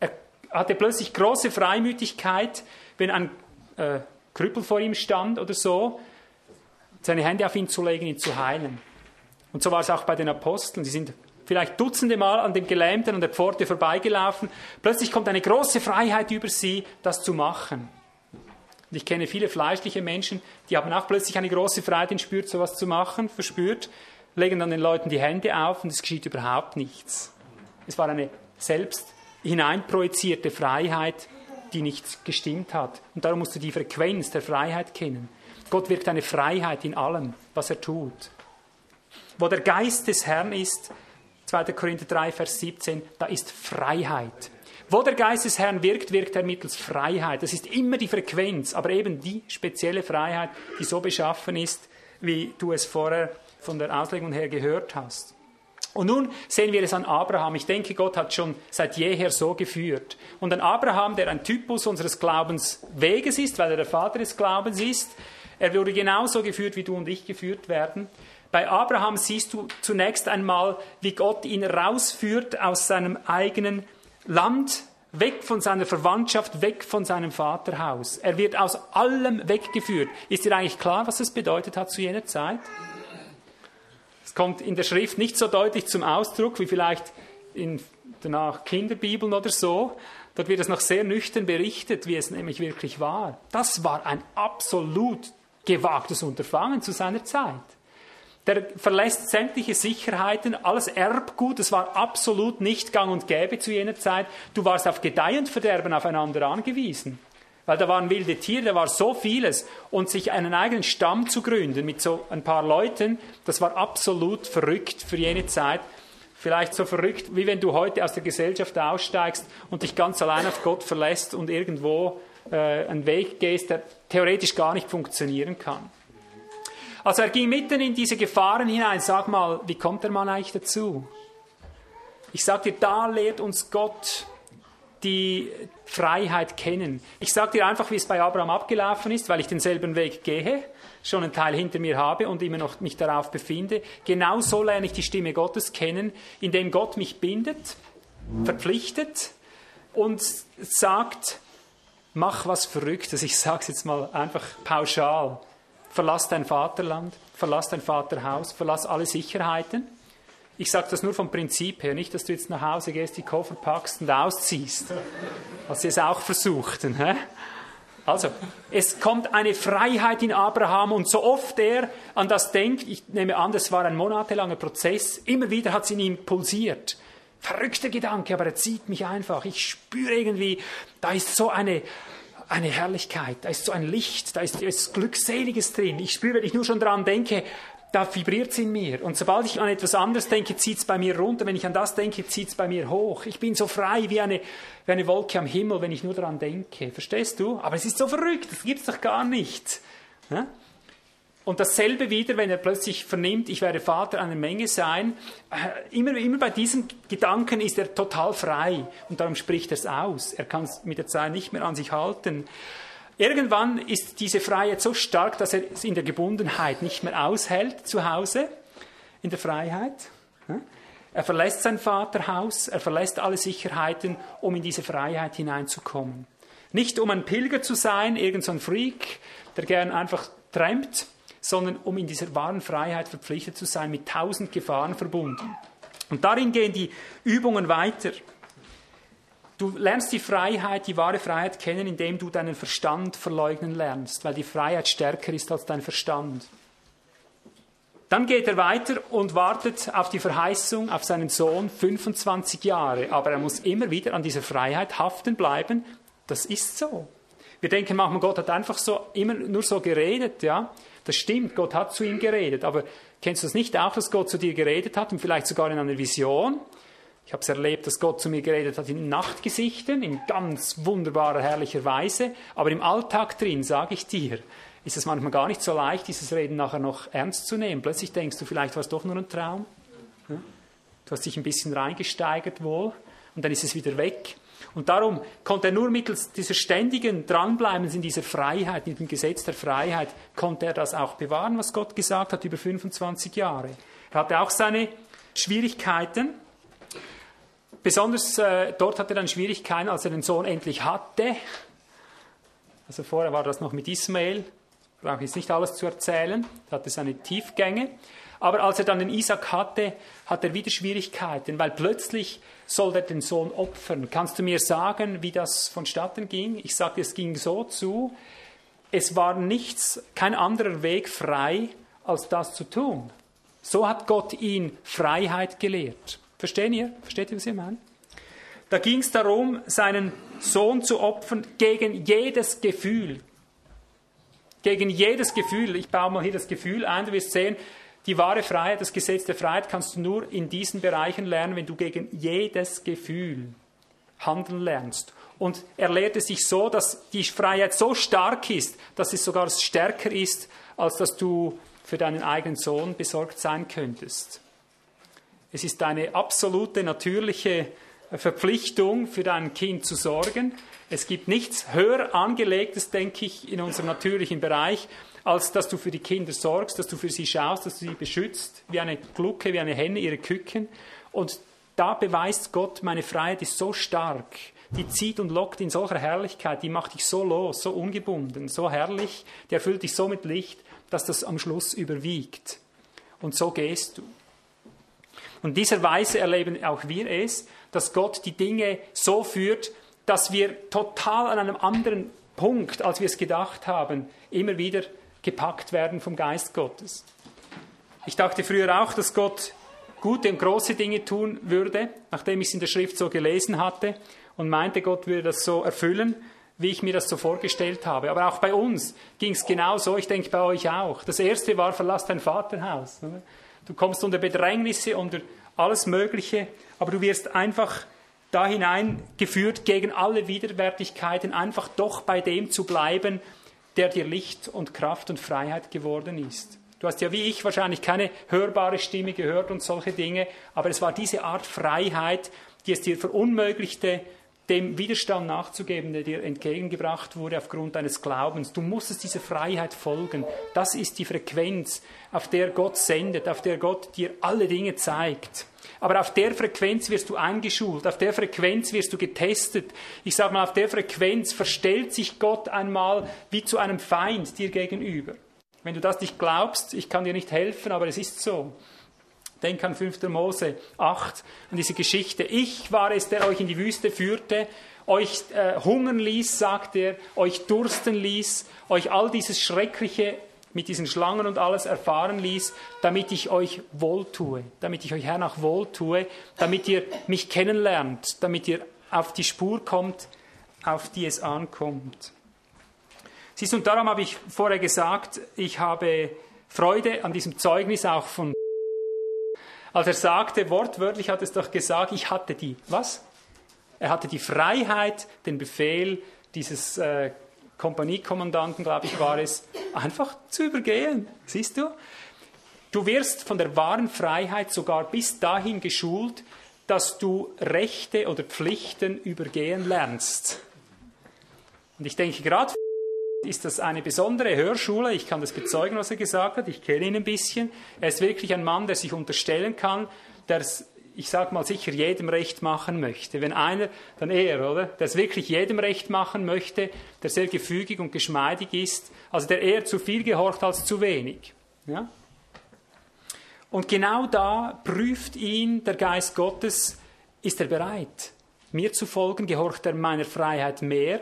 Speaker 1: Er hatte plötzlich große Freimütigkeit, wenn ein äh, Krüppel vor ihm stand oder so, seine Hände auf ihn zu legen, ihn zu heilen. Und so war es auch bei den Aposteln. Sie sind vielleicht dutzende Mal an dem Gelähmten an der Pforte vorbeigelaufen. Plötzlich kommt eine große Freiheit über sie, das zu machen. Und ich kenne viele fleischliche Menschen, die haben auch plötzlich eine große Freiheit entspürt, so etwas zu machen, verspürt, legen dann den Leuten die Hände auf und es geschieht überhaupt nichts. Es war eine selbst hineinprojizierte Freiheit, die nicht gestimmt hat. Und darum musst du die Frequenz der Freiheit kennen. Gott wirkt eine Freiheit in allem, was er tut. Wo der Geist des Herrn ist, 2. Korinther 3, Vers 17, da ist Freiheit. Wo der Geist des Herrn wirkt, wirkt er mittels Freiheit. Das ist immer die Frequenz, aber eben die spezielle Freiheit, die so beschaffen ist, wie du es vorher von der Auslegung her gehört hast. Und nun sehen wir es an Abraham. Ich denke, Gott hat schon seit jeher so geführt. Und an Abraham, der ein Typus unseres Glaubensweges ist, weil er der Vater des Glaubens ist, er wurde genauso geführt, wie du und ich geführt werden. Bei Abraham siehst du zunächst einmal, wie Gott ihn rausführt aus seinem eigenen Land, weg von seiner Verwandtschaft, weg von seinem Vaterhaus. Er wird aus allem weggeführt. Ist dir eigentlich klar, was es bedeutet hat zu jener Zeit? Es kommt in der Schrift nicht so deutlich zum Ausdruck wie vielleicht in danach Kinderbibeln oder so. Dort wird es noch sehr nüchtern berichtet, wie es nämlich wirklich war. Das war ein absolut gewagtes Unterfangen zu seiner Zeit. Der verlässt sämtliche Sicherheiten, alles Erbgut, es war absolut nicht gang und gäbe zu jener Zeit. Du warst auf Gedeih und Verderben aufeinander angewiesen. Weil da waren wilde Tiere, da war so vieles. Und sich einen eigenen Stamm zu gründen mit so ein paar Leuten, das war absolut verrückt für jene Zeit. Vielleicht so verrückt, wie wenn du heute aus der Gesellschaft aussteigst und dich ganz allein auf Gott verlässt und irgendwo äh, einen Weg gehst, der theoretisch gar nicht funktionieren kann. Also er ging mitten in diese Gefahren hinein. Sag mal, wie kommt der Mann eigentlich dazu? Ich sage dir, da lehrt uns Gott die Freiheit kennen. Ich sage dir einfach, wie es bei Abraham abgelaufen ist, weil ich denselben Weg gehe, schon einen Teil hinter mir habe und immer noch mich darauf befinde. Genau so lerne ich die Stimme Gottes kennen, indem Gott mich bindet, verpflichtet und sagt, mach was Verrücktes. Ich sage es jetzt mal einfach pauschal verlass dein Vaterland, verlass dein Vaterhaus, verlass alle Sicherheiten. Ich sage das nur vom Prinzip her, nicht, dass du jetzt nach Hause gehst, die Koffer packst und ausziehst, was sie es auch versuchten. Hä? Also, es kommt eine Freiheit in Abraham und so oft er an das denkt, ich nehme an, das war ein monatelanger Prozess, immer wieder hat es in ihm pulsiert. Verrückter Gedanke, aber er zieht mich einfach. Ich spüre irgendwie, da ist so eine, eine Herrlichkeit, da ist so ein Licht, da ist etwas Glückseliges drin. Ich spüre, wenn ich nur schon daran denke, da vibriert es in mir. Und sobald ich an etwas anderes denke, zieht es bei mir runter. Wenn ich an das denke, zieht es bei mir hoch. Ich bin so frei wie eine, wie eine Wolke am Himmel, wenn ich nur daran denke. Verstehst du? Aber es ist so verrückt, das gibt es doch gar nicht. Ja? Und dasselbe wieder, wenn er plötzlich vernimmt, ich werde Vater einer Menge sein. Äh, immer, immer bei diesem Gedanken ist er total frei und darum spricht er es aus. Er kann es mit der Zeit nicht mehr an sich halten. Irgendwann ist diese Freiheit so stark, dass er es in der Gebundenheit nicht mehr aushält zu Hause, in der Freiheit. Er verlässt sein Vaterhaus, er verlässt alle Sicherheiten, um in diese Freiheit hineinzukommen. Nicht um ein Pilger zu sein, irgendein so Freak, der gern einfach trampt, sondern um in dieser wahren Freiheit verpflichtet zu sein, mit tausend Gefahren verbunden. Und darin gehen die Übungen weiter. Du lernst die Freiheit, die wahre Freiheit kennen, indem du deinen Verstand verleugnen lernst, weil die Freiheit stärker ist als dein Verstand. Dann geht er weiter und wartet auf die Verheißung auf seinen Sohn 25 Jahre. Aber er muss immer wieder an dieser Freiheit haften bleiben. Das ist so. Wir denken manchmal, Gott hat einfach so immer nur so geredet, ja. Das stimmt, Gott hat zu ihm geredet. Aber kennst du das nicht auch, dass Gott zu dir geredet hat und vielleicht sogar in einer Vision? Ich habe es erlebt, dass Gott zu mir geredet hat in Nachtgesichten, in ganz wunderbarer, herrlicher Weise. Aber im Alltag drin, sage ich dir, ist es manchmal gar nicht so leicht, dieses Reden nachher noch ernst zu nehmen. Plötzlich denkst du, vielleicht war es doch nur ein Traum. Du hast dich ein bisschen reingesteigert wohl und dann ist es wieder weg. Und darum konnte er nur mittels dieser ständigen Dranbleibens in dieser Freiheit, in dem Gesetz der Freiheit, konnte er das auch bewahren, was Gott gesagt hat über 25 Jahre. Er hatte auch seine Schwierigkeiten. Besonders äh, dort hatte er dann Schwierigkeiten, als er den Sohn endlich hatte. Also vorher war das noch mit Ismael, brauche ich jetzt nicht alles zu erzählen, er hatte seine Tiefgänge. Aber als er dann den Isaac hatte, hat er wieder Schwierigkeiten, weil plötzlich soll er den Sohn opfern. Kannst du mir sagen, wie das vonstatten ging? Ich sagte, es ging so zu, es war nichts, kein anderer Weg frei, als das zu tun. So hat Gott ihn Freiheit gelehrt. Verstehen ihr? Versteht ihr, was ich meine? Da ging es darum, seinen Sohn zu opfern gegen jedes Gefühl. Gegen jedes Gefühl. Ich baue mal hier das Gefühl ein, du wirst sehen, die wahre Freiheit, das Gesetz der Freiheit kannst du nur in diesen Bereichen lernen, wenn du gegen jedes Gefühl handeln lernst. Und er lehrte sich so, dass die Freiheit so stark ist, dass es sogar stärker ist, als dass du für deinen eigenen Sohn besorgt sein könntest. Es ist eine absolute natürliche Verpflichtung, für dein Kind zu sorgen. Es gibt nichts höher angelegtes, denke ich, in unserem natürlichen Bereich, als dass du für die Kinder sorgst, dass du für sie schaust, dass du sie beschützt, wie eine Glucke, wie eine Henne ihre Küken. Und da beweist Gott, meine Freiheit ist so stark, die zieht und lockt in solcher Herrlichkeit, die macht dich so los, so ungebunden, so herrlich, die erfüllt dich so mit Licht, dass das am Schluss überwiegt. Und so gehst du. Und in dieser Weise erleben auch wir es, dass Gott die Dinge so führt, dass wir total an einem anderen Punkt, als wir es gedacht haben, immer wieder gepackt werden vom Geist Gottes. Ich dachte früher auch, dass Gott gute und große Dinge tun würde, nachdem ich es in der Schrift so gelesen hatte und meinte, Gott würde das so erfüllen, wie ich mir das so vorgestellt habe. Aber auch bei uns ging es genau so, ich denke bei euch auch. Das erste war, verlass dein Vaterhaus. Du kommst unter Bedrängnisse, unter alles Mögliche, aber du wirst einfach da hineingeführt, gegen alle Widerwärtigkeiten, einfach doch bei dem zu bleiben, der dir Licht und Kraft und Freiheit geworden ist. Du hast ja wie ich wahrscheinlich keine hörbare Stimme gehört und solche Dinge, aber es war diese Art Freiheit, die es dir verunmöglichte, dem Widerstand nachzugeben, der dir entgegengebracht wurde aufgrund deines Glaubens. Du musstest dieser Freiheit folgen. Das ist die Frequenz, auf der Gott sendet, auf der Gott dir alle Dinge zeigt. Aber auf der Frequenz wirst du eingeschult, auf der Frequenz wirst du getestet. Ich sage mal, auf der Frequenz verstellt sich Gott einmal wie zu einem Feind dir gegenüber. Wenn du das nicht glaubst, ich kann dir nicht helfen, aber es ist so. Denk an 5. Mose 8 und diese Geschichte. Ich war es, der euch in die Wüste führte, euch äh, hungern ließ, sagt er, euch dursten ließ, euch all dieses Schreckliche mit diesen Schlangen und alles erfahren ließ, damit ich euch wohltue, damit ich euch hernach wohltue, damit ihr mich kennenlernt, damit ihr auf die Spur kommt, auf die es ankommt. Siehst du, und darum habe ich vorher gesagt, ich habe Freude an diesem Zeugnis auch von als er sagte, wortwörtlich hat es doch gesagt, ich hatte die, was? Er hatte die Freiheit, den Befehl dieses äh, Kompaniekommandanten, glaube ich, war es, einfach zu übergehen. Siehst du? Du wirst von der wahren Freiheit sogar bis dahin geschult, dass du Rechte oder Pflichten übergehen lernst. Und ich denke, gerade ist das eine besondere Hörschule. Ich kann das bezeugen, was er gesagt hat. Ich kenne ihn ein bisschen. Er ist wirklich ein Mann, der sich unterstellen kann, der es, ich sage mal, sicher jedem recht machen möchte. Wenn einer, dann er, oder? Der es wirklich jedem recht machen möchte, der sehr gefügig und geschmeidig ist, also der eher zu viel gehorcht als zu wenig. Ja? Und genau da prüft ihn der Geist Gottes, ist er bereit, mir zu folgen, gehorcht er meiner Freiheit mehr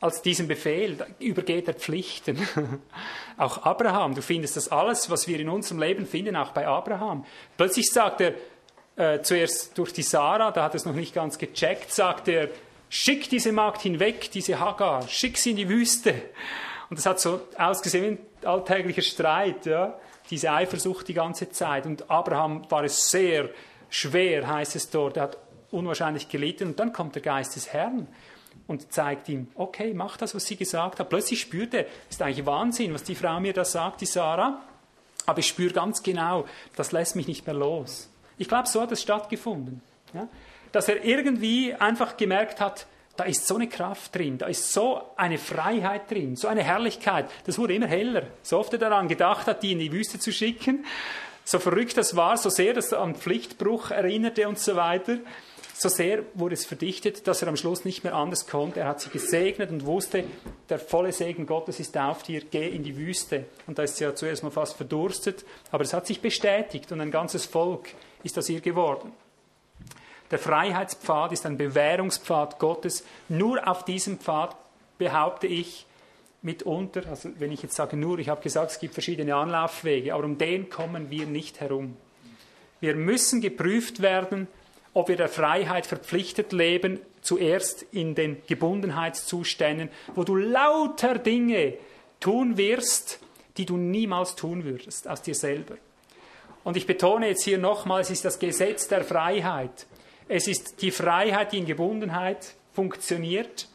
Speaker 1: als diesen Befehl. Übergeht er Pflichten. auch Abraham, du findest das alles, was wir in unserem Leben finden, auch bei Abraham. Plötzlich sagt er, äh, zuerst durch die Sarah, da hat er es noch nicht ganz gecheckt, sagt er, schick diese Magd hinweg, diese Hagar, schick sie in die Wüste. Und das hat so ausgesehen wie ein alltäglicher Streit, ja? diese Eifersucht die ganze Zeit. Und Abraham war es sehr schwer, heißt es dort, er hat unwahrscheinlich gelitten. Und dann kommt der Geist des Herrn und zeigt ihm, okay, mach das, was sie gesagt hat. Plötzlich spürt er, ist eigentlich Wahnsinn, was die Frau mir da sagt, die Sarah. Aber ich spüre ganz genau, das lässt mich nicht mehr los. Ich glaube, so hat es stattgefunden. Ja? Dass er irgendwie einfach gemerkt hat, da ist so eine Kraft drin, da ist so eine Freiheit drin, so eine Herrlichkeit. Das wurde immer heller. So oft er daran gedacht hat, die in die Wüste zu schicken, so verrückt das war, so sehr das an Pflichtbruch erinnerte und so weiter, so sehr wurde es verdichtet, dass er am Schluss nicht mehr anders konnte. Er hat sie gesegnet und wusste, der volle Segen Gottes ist auf dir, geh in die Wüste. Und da ist sie ja zuerst mal fast verdurstet, aber es hat sich bestätigt und ein ganzes Volk ist aus ihr geworden. Der Freiheitspfad ist ein Bewährungspfad Gottes. Nur auf diesem Pfad behaupte ich mitunter, also wenn ich jetzt sage nur, ich habe gesagt, es gibt verschiedene Anlaufwege, aber um den kommen wir nicht herum. Wir müssen geprüft werden, ob wir der Freiheit verpflichtet leben, zuerst in den Gebundenheitszuständen, wo du lauter Dinge tun wirst, die du niemals tun würdest aus dir selber. Und ich betone jetzt hier nochmal, es ist das Gesetz der Freiheit. Es ist die Freiheit, die in Gebundenheit funktioniert,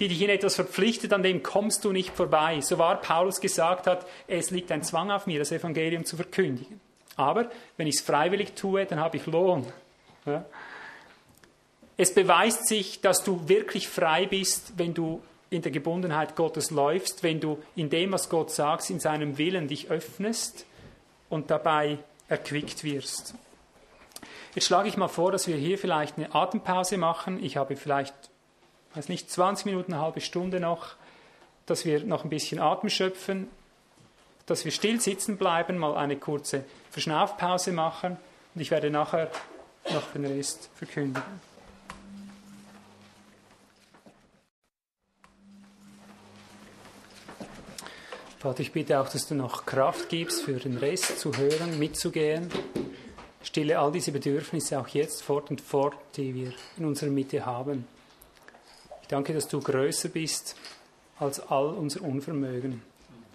Speaker 1: die dich in etwas verpflichtet, an dem kommst du nicht vorbei. So war Paulus gesagt hat, es liegt ein Zwang auf mir, das Evangelium zu verkündigen. Aber wenn ich es freiwillig tue, dann habe ich Lohn. Ja? Es beweist sich, dass du wirklich frei bist, wenn du in der Gebundenheit Gottes läufst, wenn du in dem, was Gott sagt, in seinem Willen dich öffnest und dabei erquickt wirst. Jetzt schlage ich mal vor, dass wir hier vielleicht eine Atempause machen. Ich habe vielleicht, weiß nicht, 20 Minuten, eine halbe Stunde noch, dass wir noch ein bisschen Atem schöpfen, dass wir still sitzen bleiben, mal eine kurze Verschnaufpause machen und ich werde nachher noch den Rest verkündigen. Vater, ich bitte auch, dass du noch Kraft gibst, für den Rest zu hören, mitzugehen. Stille all diese Bedürfnisse auch jetzt fort und fort, die wir in unserer Mitte haben. Ich danke, dass du größer bist als all unser Unvermögen,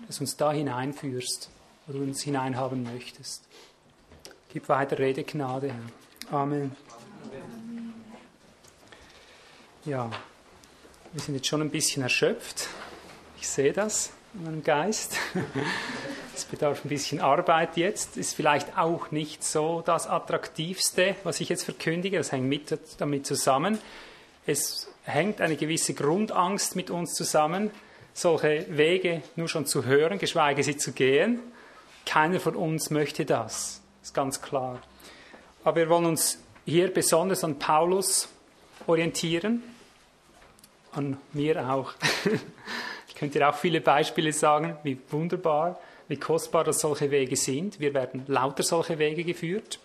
Speaker 1: dass du uns da hineinführst, wo du uns hineinhaben möchtest. Gib weiter Redegnade, Herr. Amen. Ja, wir sind jetzt schon ein bisschen erschöpft. Ich sehe das in meinem Geist. Es bedarf ein bisschen Arbeit jetzt. Ist vielleicht auch nicht so das Attraktivste, was ich jetzt verkündige. Das hängt mit damit zusammen. Es hängt eine gewisse Grundangst mit uns zusammen, solche Wege nur schon zu hören, geschweige sie zu gehen. Keiner von uns möchte das. Ist ganz klar. Aber wir wollen uns hier besonders an Paulus orientieren. An mir auch. könnt ihr auch viele Beispiele sagen, wie wunderbar, wie kostbar das solche Wege sind. Wir werden lauter solche Wege geführt.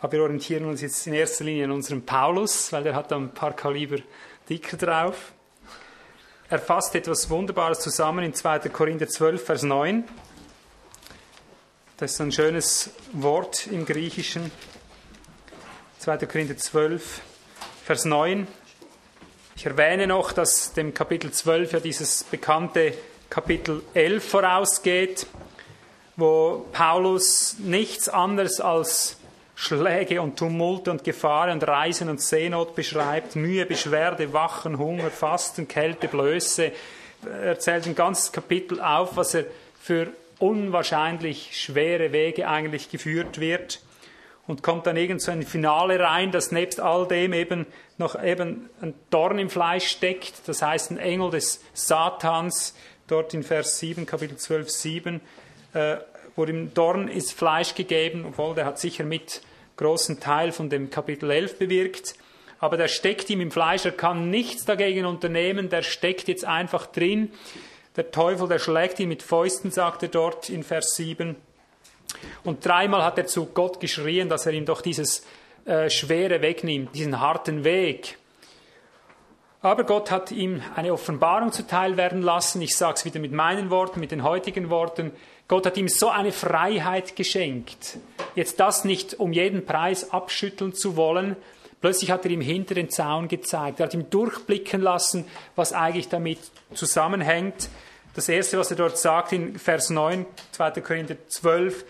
Speaker 1: Aber wir orientieren uns jetzt in erster Linie an unserem Paulus, weil der hat ein paar Kaliber dicker drauf. Er fasst etwas Wunderbares zusammen in 2. Korinther 12, Vers 9. Das ist ein schönes Wort im Griechischen. 2. Korinther 12, Vers 9. Ich erwähne noch, dass dem Kapitel 12 ja dieses bekannte Kapitel 11 vorausgeht, wo Paulus nichts anderes als Schläge und Tumulte und Gefahren und Reisen und Seenot beschreibt, Mühe, Beschwerde, Wachen, Hunger, Fasten, Kälte, Blöße. Er zählt ein ganzes Kapitel auf, was er für unwahrscheinlich schwere Wege eigentlich geführt wird und kommt dann irgend so ein Finale rein, das nebst all dem eben noch eben ein Dorn im Fleisch steckt, das heißt ein Engel des Satans, dort in Vers 7, Kapitel 12, 7, äh, wo dem Dorn ist Fleisch gegeben, obwohl der hat sicher mit großen Teil von dem Kapitel 11 bewirkt, aber der steckt ihm im Fleisch, er kann nichts dagegen unternehmen, der steckt jetzt einfach drin. Der Teufel, der schlägt ihn mit Fäusten, sagt er dort in Vers 7. Und dreimal hat er zu Gott geschrien, dass er ihm doch dieses äh, Schwere wegnimmt, diesen harten Weg. Aber Gott hat ihm eine Offenbarung zuteil werden lassen. Ich sage es wieder mit meinen Worten, mit den heutigen Worten. Gott hat ihm so eine Freiheit geschenkt, jetzt das nicht um jeden Preis abschütteln zu wollen. Plötzlich hat er ihm hinter den Zaun gezeigt. Er hat ihm durchblicken lassen, was eigentlich damit zusammenhängt. Das Erste, was er dort sagt in Vers 9, 2. Korinther 12,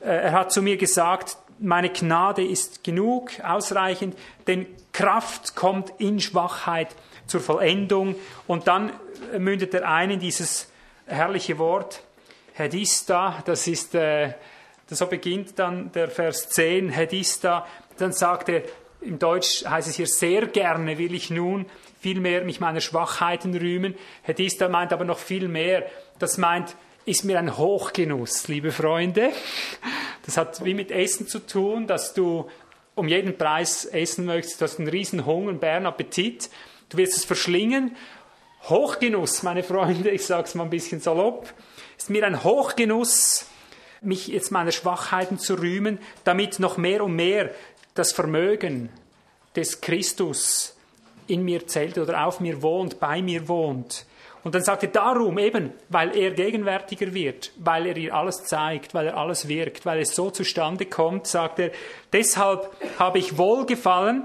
Speaker 1: äh, er hat zu mir gesagt, meine Gnade ist genug, ausreichend, denn Kraft kommt in Schwachheit zur Vollendung. Und dann mündet er ein in dieses herrliche Wort, Hedista, das ist, äh, so beginnt dann der Vers 10, Hedista, dann sagt er, im Deutsch heißt es hier, sehr gerne will ich nun vielmehr mich meiner Schwachheiten rühmen. Hedista meint aber noch viel mehr. Das meint, ist mir ein Hochgenuss, liebe Freunde. Das hat wie mit Essen zu tun, dass du um jeden Preis essen möchtest. Du hast einen riesen Hunger, einen Bärenappetit. Du wirst es verschlingen. Hochgenuss, meine Freunde, ich sage es mal ein bisschen salopp, ist mir ein Hochgenuss, mich jetzt meiner Schwachheiten zu rühmen, damit noch mehr und mehr das Vermögen des Christus in mir zählt oder auf mir wohnt, bei mir wohnt. Und dann sagt er darum eben, weil er gegenwärtiger wird, weil er ihr alles zeigt, weil er alles wirkt, weil es so zustande kommt, sagt er, deshalb habe ich Wohlgefallen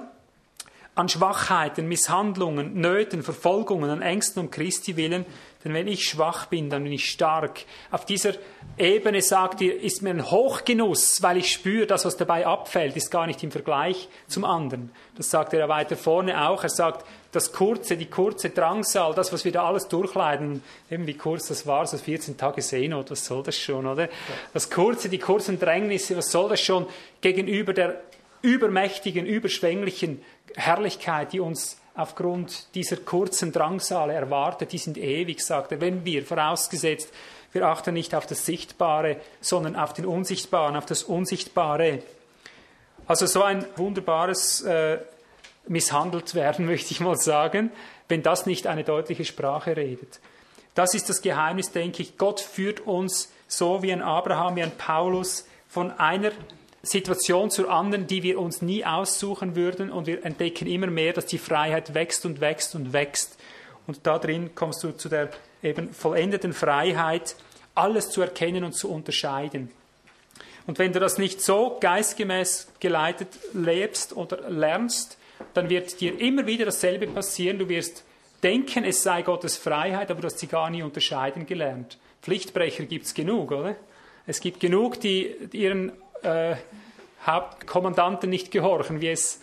Speaker 1: an Schwachheiten, Misshandlungen, Nöten, Verfolgungen, an Ängsten um Christi willen, denn wenn ich schwach bin, dann bin ich stark. Auf dieser Ebene sagt ihr, ist mir ein Hochgenuss, weil ich spüre, das, was dabei abfällt, ist gar nicht im Vergleich zum anderen. Das sagt er ja weiter vorne auch. Er sagt, das kurze, die kurze Drangsal, das, was wir da alles durchleiden, eben wie kurz das war, so 14 Tage Seenot, was soll das schon, oder? Das kurze, die kurzen Drängnisse, was soll das schon gegenüber der übermächtigen, überschwänglichen Herrlichkeit, die uns aufgrund dieser kurzen Drangsale erwartet, die sind ewig, sagt er. Wenn wir, vorausgesetzt, wir achten nicht auf das Sichtbare, sondern auf den Unsichtbaren, auf das Unsichtbare. Also so ein wunderbares äh, misshandelt werden, möchte ich mal sagen, wenn das nicht eine deutliche Sprache redet. Das ist das Geheimnis, denke ich. Gott führt uns so wie ein Abraham, wie ein Paulus von einer Situation zur anderen, die wir uns nie aussuchen würden und wir entdecken immer mehr, dass die Freiheit wächst und wächst und wächst. Und da drin kommst du zu der eben vollendeten Freiheit, alles zu erkennen und zu unterscheiden. Und wenn du das nicht so geistgemäß geleitet lebst oder lernst, dann wird dir immer wieder dasselbe passieren. Du wirst denken, es sei Gottes Freiheit, aber du hast sie gar nie unterscheiden gelernt. Pflichtbrecher gibt es genug, oder? Es gibt genug, die ihren äh, Hauptkommandanten nicht gehorchen, wie es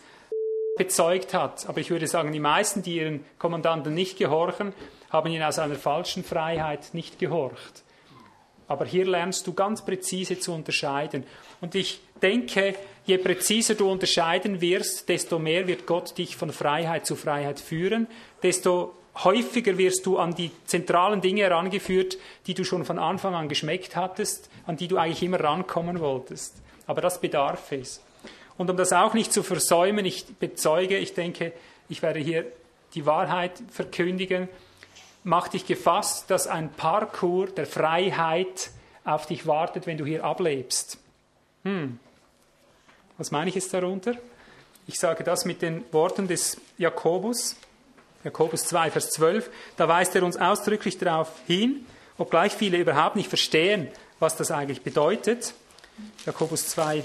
Speaker 1: bezeugt hat. Aber ich würde sagen, die meisten, die ihren Kommandanten nicht gehorchen, haben ihn aus einer falschen Freiheit nicht gehorcht. Aber hier lernst du ganz präzise zu unterscheiden. Und ich denke, je präziser du unterscheiden wirst, desto mehr wird Gott dich von Freiheit zu Freiheit führen, desto häufiger wirst du an die zentralen Dinge herangeführt, die du schon von Anfang an geschmeckt hattest, an die du eigentlich immer rankommen wolltest. Aber das bedarf es. Und um das auch nicht zu versäumen, ich bezeuge, ich denke, ich werde hier die Wahrheit verkündigen, mach dich gefasst, dass ein Parcours der Freiheit auf dich wartet, wenn du hier ablebst. Hm. Was meine ich jetzt darunter? Ich sage das mit den Worten des Jakobus, Jakobus 2, Vers 12. Da weist er uns ausdrücklich darauf hin, obgleich viele überhaupt nicht verstehen, was das eigentlich bedeutet. Jakobus 2,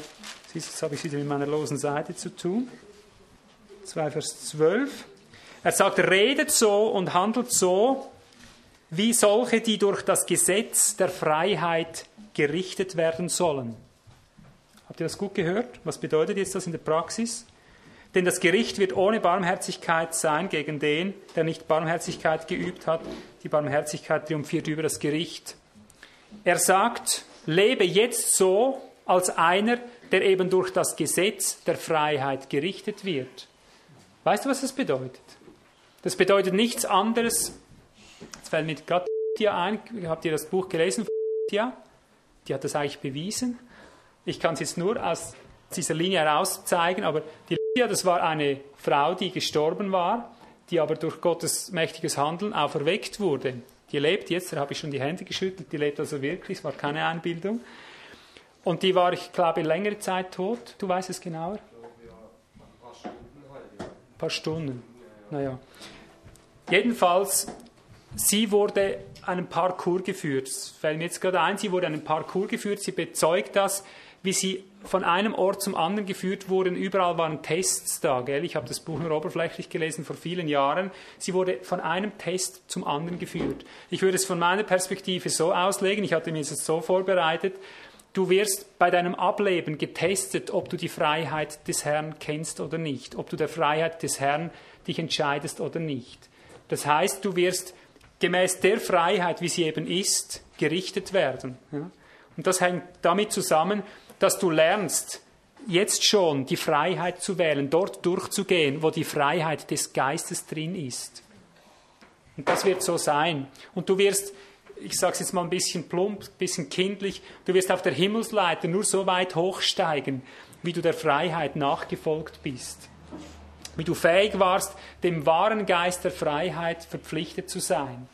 Speaker 1: jetzt habe ich wieder mit meiner losen Seite zu tun. 2, Vers 12. Er sagt, redet so und handelt so, wie solche, die durch das Gesetz der Freiheit gerichtet werden sollen. Habt ihr das gut gehört? Was bedeutet jetzt das in der Praxis? Denn das Gericht wird ohne Barmherzigkeit sein gegen den, der nicht Barmherzigkeit geübt hat. Die Barmherzigkeit triumphiert über das Gericht. Er sagt, lebe jetzt so als einer, der eben durch das Gesetz der Freiheit gerichtet wird. Weißt du, was das bedeutet? Das bedeutet nichts anderes. Jetzt fällt mir gerade ein, habt ihr das Buch gelesen? Ja, die hat das eigentlich bewiesen. Ich kann es jetzt nur aus dieser Linie heraus zeigen, aber die Lydia, das war eine Frau, die gestorben war, die aber durch Gottes mächtiges Handeln auferweckt wurde. Die lebt jetzt, da habe ich schon die Hände geschüttelt, die lebt also wirklich, es war keine Einbildung. Und die war, ich glaube, längere Zeit tot. Du weißt es genauer?
Speaker 2: Ein paar Stunden halt.
Speaker 1: Naja. Jedenfalls, sie wurde einen Parcours geführt. Es fällt mir jetzt gerade ein, sie wurde einen Parcours geführt. Sie bezeugt das, wie sie von einem Ort zum anderen geführt wurden. Überall waren Tests da. Gell? Ich habe das Buch nur oberflächlich gelesen vor vielen Jahren. Sie wurde von einem Test zum anderen geführt. Ich würde es von meiner Perspektive so auslegen, ich hatte mir das so vorbereitet, du wirst bei deinem Ableben getestet, ob du die Freiheit des Herrn kennst oder nicht, ob du der Freiheit des Herrn dich entscheidest oder nicht. Das heißt, du wirst gemäß der Freiheit, wie sie eben ist, gerichtet werden. Und das hängt damit zusammen, dass du lernst, jetzt schon die Freiheit zu wählen, dort durchzugehen, wo die Freiheit des Geistes drin ist. Und das wird so sein. Und du wirst, ich sage es jetzt mal ein bisschen plump, ein bisschen kindlich, du wirst auf der Himmelsleiter nur so weit hochsteigen, wie du der Freiheit nachgefolgt bist. Wie du fähig warst, dem wahren Geist der Freiheit verpflichtet zu sein.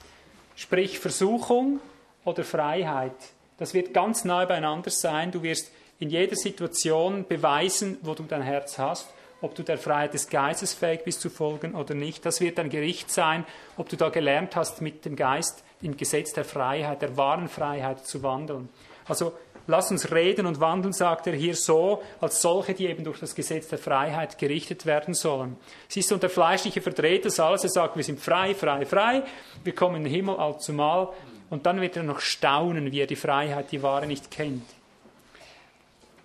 Speaker 1: Sprich Versuchung oder Freiheit. Das wird ganz nahe beieinander sein. Du wirst in jeder Situation beweisen, wo du dein Herz hast, ob du der Freiheit des Geistes fähig bist zu folgen oder nicht. Das wird ein Gericht sein, ob du da gelernt hast, mit dem Geist im Gesetz der Freiheit, der wahren Freiheit zu wandeln. Also lass uns reden und wandeln, sagt er hier so, als solche, die eben durch das Gesetz der Freiheit gerichtet werden sollen. Siehst du, und der Fleischliche verdreht das alles, er sagt, wir sind frei, frei, frei, wir kommen in den Himmel allzumal, und dann wird er noch staunen, wie er die Freiheit, die wahre nicht kennt.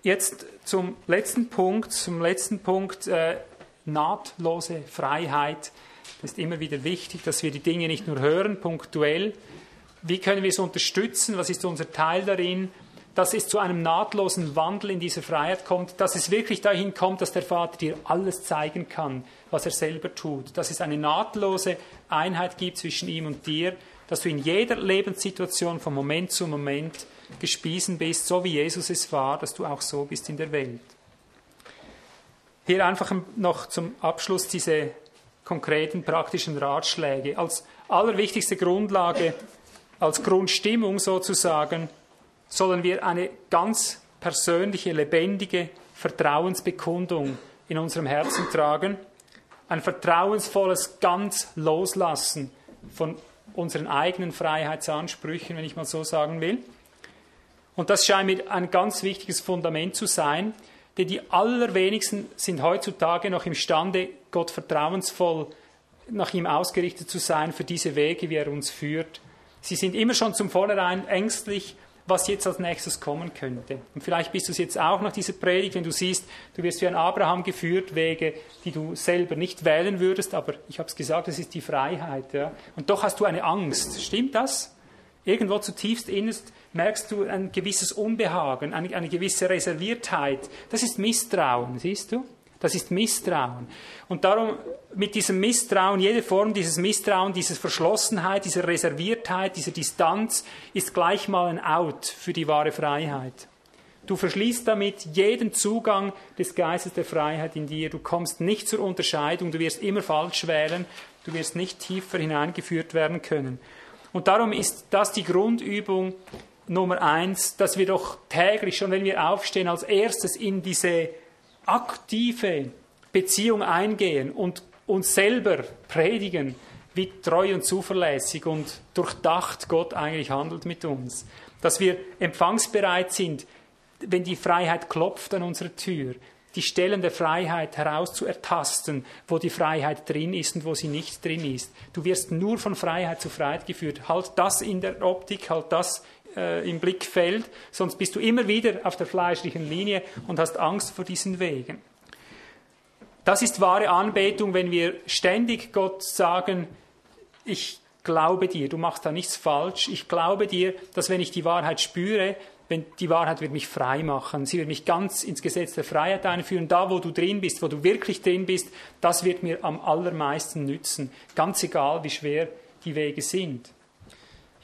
Speaker 1: Jetzt zum letzten Punkt, zum letzten Punkt äh, nahtlose Freiheit. Es ist immer wieder wichtig, dass wir die Dinge nicht nur hören, punktuell. Wie können wir es unterstützen? Was ist unser Teil darin? Dass es zu einem nahtlosen Wandel in dieser Freiheit kommt, dass es wirklich dahin kommt, dass der Vater dir alles zeigen kann, was er selber tut. Dass es eine nahtlose Einheit gibt zwischen ihm und dir, dass du in jeder Lebenssituation von Moment zu Moment gespiesen bist, so wie Jesus es war, dass du auch so bist in der Welt. Hier einfach noch zum Abschluss diese konkreten praktischen Ratschläge. Als allerwichtigste Grundlage, als Grundstimmung sozusagen, sollen wir eine ganz persönliche, lebendige Vertrauensbekundung in unserem Herzen tragen. Ein vertrauensvolles ganz Loslassen von unseren eigenen Freiheitsansprüchen, wenn ich mal so sagen will. Und das scheint mir ein ganz wichtiges Fundament zu sein, denn die allerwenigsten sind heutzutage noch imstande, Gott vertrauensvoll nach ihm ausgerichtet zu sein für diese Wege, wie er uns führt. Sie sind immer schon zum Vornherein ängstlich, was jetzt als nächstes kommen könnte. Und vielleicht bist du es jetzt auch nach dieser Predigt, wenn du siehst, du wirst wie ein Abraham geführt, Wege, die du selber nicht wählen würdest, aber ich habe es gesagt, das ist die Freiheit. Ja? Und doch hast du eine Angst. Stimmt das? Irgendwo zutiefst innerst merkst du ein gewisses Unbehagen, eine, eine gewisse Reserviertheit. Das ist Misstrauen, siehst du? Das ist Misstrauen. Und darum mit diesem Misstrauen, jede Form dieses Misstrauen, dieser Verschlossenheit, dieser Reserviertheit, dieser Distanz ist gleich mal ein Out für die wahre Freiheit. Du verschließt damit jeden Zugang des Geistes der Freiheit in dir. Du kommst nicht zur Unterscheidung, du wirst immer falsch wählen, du wirst nicht tiefer hineingeführt werden können. Und darum ist das die Grundübung Nummer eins, dass wir doch täglich, schon wenn wir aufstehen, als erstes in diese aktive Beziehung eingehen und uns selber predigen, wie treu und zuverlässig und durchdacht Gott eigentlich handelt mit uns. Dass wir empfangsbereit sind, wenn die Freiheit klopft an unserer Tür, die Stellen der Freiheit herauszuertasten, wo die Freiheit drin ist und wo sie nicht drin ist. Du wirst nur von Freiheit zu Freiheit geführt. Halt das in der Optik, halt das äh, im Blickfeld, sonst bist du immer wieder auf der fleischlichen Linie und hast Angst vor diesen Wegen. Das ist wahre Anbetung, wenn wir ständig Gott sagen, ich glaube dir, du machst da nichts falsch, ich glaube dir, dass wenn ich die Wahrheit spüre, wenn die Wahrheit wird mich frei machen, sie wird mich ganz ins Gesetz der Freiheit einführen, da wo du drin bist, wo du wirklich drin bist, das wird mir am allermeisten nützen, ganz egal wie schwer die Wege sind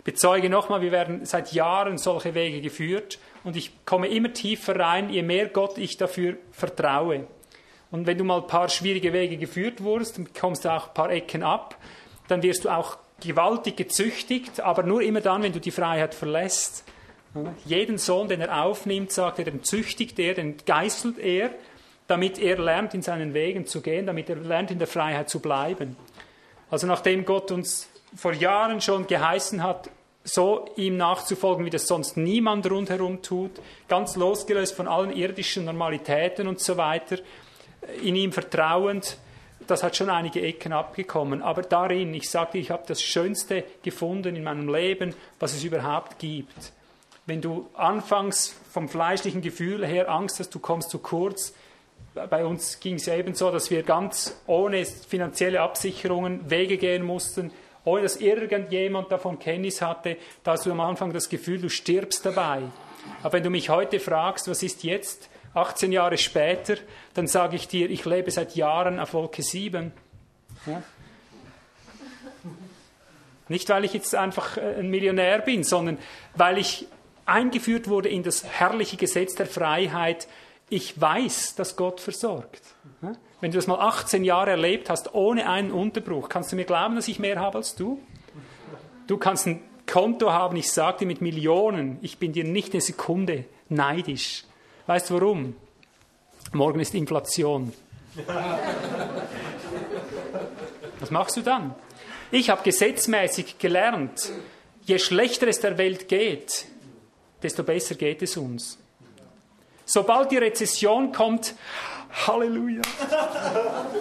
Speaker 1: bezeuge nochmal, wir werden seit Jahren solche Wege geführt und ich komme immer tiefer rein, je mehr Gott ich dafür vertraue. Und wenn du mal ein paar schwierige Wege geführt wurdest, dann kommst du auch ein paar Ecken ab, dann wirst du auch gewaltig gezüchtigt, aber nur immer dann, wenn du die Freiheit verlässt. Jeden Sohn, den er aufnimmt, sagt er, den züchtigt er, den geißelt er, damit er lernt, in seinen Wegen zu gehen, damit er lernt, in der Freiheit zu bleiben. Also nachdem Gott uns vor Jahren schon geheißen hat, so ihm nachzufolgen, wie das sonst niemand rundherum tut, ganz losgelöst von allen irdischen Normalitäten und so weiter, in ihm vertrauend, das hat schon einige Ecken abgekommen. Aber darin, ich sagte, ich habe das Schönste gefunden in meinem Leben, was es überhaupt gibt. Wenn du anfangs vom fleischlichen Gefühl her Angst hast, du kommst zu kurz, bei uns ging es ja eben so, dass wir ganz ohne finanzielle Absicherungen Wege gehen mussten, ohne dass irgendjemand davon Kenntnis hatte, da hast du am Anfang das Gefühl, du stirbst dabei. Aber wenn du mich heute fragst, was ist jetzt, 18 Jahre später, dann sage ich dir, ich lebe seit Jahren auf Wolke 7. Ja? Nicht, weil ich jetzt einfach äh, ein Millionär bin, sondern weil ich eingeführt wurde in das herrliche Gesetz der Freiheit. Ich weiß, dass Gott versorgt. Wenn du das mal 18 Jahre erlebt hast, ohne einen Unterbruch, kannst du mir glauben, dass ich mehr habe als du? Du kannst ein Konto haben, ich sage dir mit Millionen, ich bin dir nicht eine Sekunde neidisch. Weißt du warum? Morgen ist Inflation. Was machst du dann? Ich habe gesetzmäßig gelernt, je schlechter es der Welt geht, desto besser geht es uns. Sobald die Rezession kommt, Halleluja.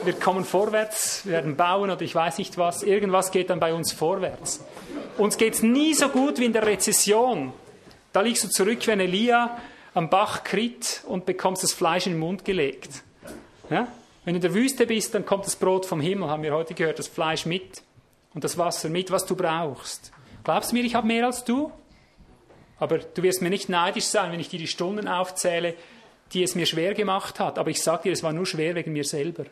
Speaker 1: Wir kommen vorwärts, wir werden bauen oder ich weiß nicht was. Irgendwas geht dann bei uns vorwärts. Uns geht es nie so gut wie in der Rezession. Da liegst du zurück wie ein Elia am Bach Krit und bekommst das Fleisch in den Mund gelegt. Ja? Wenn du in der Wüste bist, dann kommt das Brot vom Himmel, haben wir heute gehört, das Fleisch mit und das Wasser mit, was du brauchst. Glaubst du mir, ich habe mehr als du? Aber du wirst mir nicht neidisch sein, wenn ich dir die Stunden aufzähle, die es mir schwer gemacht hat. Aber ich sage dir, es war nur schwer wegen mir selber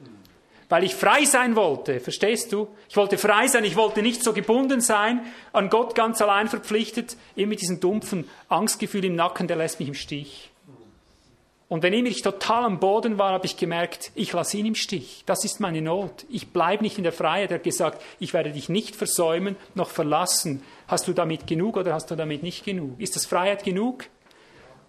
Speaker 1: weil ich frei sein wollte. Verstehst du? Ich wollte frei sein, ich wollte nicht so gebunden sein, an Gott ganz allein verpflichtet, immer mit diesem dumpfen Angstgefühl im Nacken, der lässt mich im Stich. Und wenn ich total am Boden war, habe ich gemerkt, ich lasse ihn im Stich. Das ist meine Not. Ich bleibe nicht in der Freiheit. Er hat gesagt, ich werde dich nicht versäumen noch verlassen. Hast du damit genug oder hast du damit nicht genug? Ist das Freiheit genug?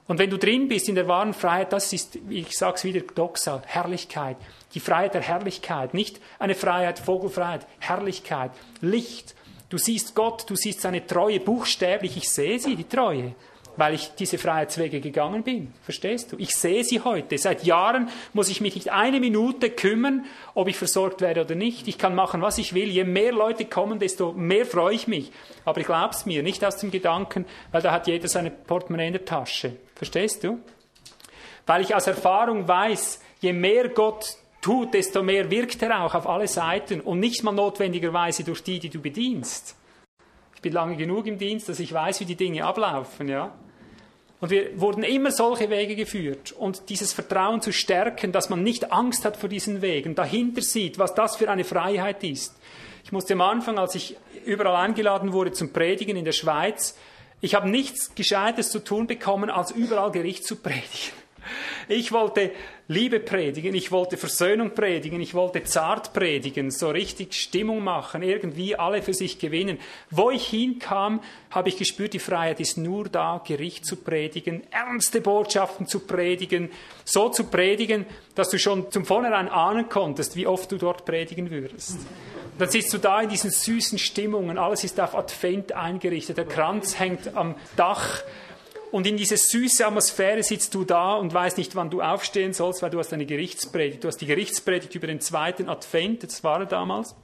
Speaker 1: Und wenn du drin bist in der wahren Freiheit, das ist, ich sage es wieder, Doxa, Herrlichkeit. Die Freiheit der Herrlichkeit. Nicht eine Freiheit, Vogelfreiheit, Herrlichkeit, Licht. Du siehst Gott, du siehst seine Treue buchstäblich. Ich sehe sie, die Treue, weil ich diese Freiheitswege gegangen bin. Verstehst du? Ich sehe sie heute. Seit Jahren muss ich mich nicht eine Minute kümmern, ob ich versorgt werde oder nicht. Ich kann machen, was ich will. Je mehr Leute kommen, desto mehr freue ich mich. Aber ich glaub's mir, nicht aus dem Gedanken, weil da hat jeder seine Portemonnaie in der Tasche. Verstehst du? Weil ich aus Erfahrung weiß, je mehr Gott tut, desto mehr wirkt er auch auf alle Seiten und nicht mal notwendigerweise durch die, die du bedienst. Ich bin lange genug im Dienst, dass ich weiß, wie die Dinge ablaufen, ja. Und wir wurden immer solche Wege geführt. Und dieses Vertrauen zu stärken, dass man nicht Angst hat vor diesen Wegen, dahinter sieht, was das für eine Freiheit ist. Ich musste am Anfang, als ich überall eingeladen wurde zum Predigen in der Schweiz, ich habe nichts Gescheites zu tun bekommen, als überall Gericht zu predigen. Ich wollte Liebe predigen, ich wollte Versöhnung predigen, ich wollte zart predigen, so richtig Stimmung machen, irgendwie alle für sich gewinnen. Wo ich hinkam, habe ich gespürt, die Freiheit ist nur da, Gericht zu predigen, ernste Botschaften zu predigen, so zu predigen, dass du schon zum Vornherein ahnen konntest, wie oft du dort predigen würdest. Dann sitzt du da in diesen süßen Stimmungen, alles ist auf Advent eingerichtet, der Kranz hängt am Dach und in dieser süße Atmosphäre sitzt du da und weißt nicht, wann du aufstehen sollst, weil du hast eine Gerichtspredigt. Du hast die Gerichtspredigt über den zweiten Advent, das war er damals.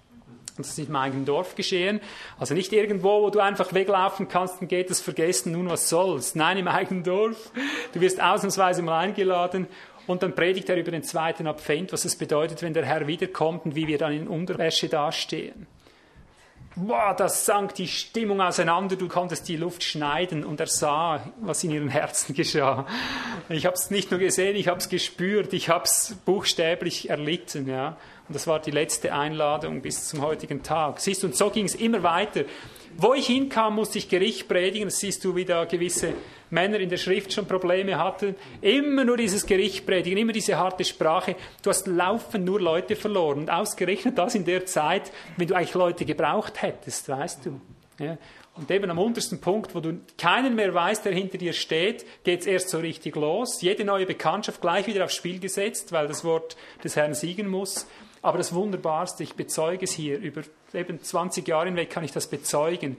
Speaker 1: Und das ist in meinem Dorf geschehen. Also nicht irgendwo, wo du einfach weglaufen kannst und geht es vergessen, nun was soll's. Nein, im eigenen Dorf. Du wirst ausnahmsweise mal eingeladen und dann predigt er über den zweiten Advent, was es bedeutet, wenn der Herr wiederkommt und wie wir dann in Unterwäsche dastehen. Boah, das sank die Stimmung auseinander, du konntest die Luft schneiden und er sah, was in ihren Herzen geschah. Ich habe es nicht nur gesehen, ich habe es gespürt, ich habe es buchstäblich erlitten. Ja. Und das war die letzte Einladung bis zum heutigen Tag. Siehst du, und so ging es immer weiter. Wo ich hinkam, musste ich Gericht predigen. Das siehst du, wie da gewisse Männer in der Schrift schon Probleme hatten. Immer nur dieses Gericht predigen, immer diese harte Sprache. Du hast laufend nur Leute verloren. Und ausgerechnet das in der Zeit, wenn du eigentlich Leute gebraucht hättest, weißt du. Ja. Und eben am untersten Punkt, wo du keinen mehr weißt, der hinter dir steht, geht es erst so richtig los. Jede neue Bekanntschaft gleich wieder aufs Spiel gesetzt, weil das Wort des Herrn siegen muss. Aber das Wunderbarste, ich bezeuge es hier über eben 20 Jahre hinweg kann ich das bezeugen.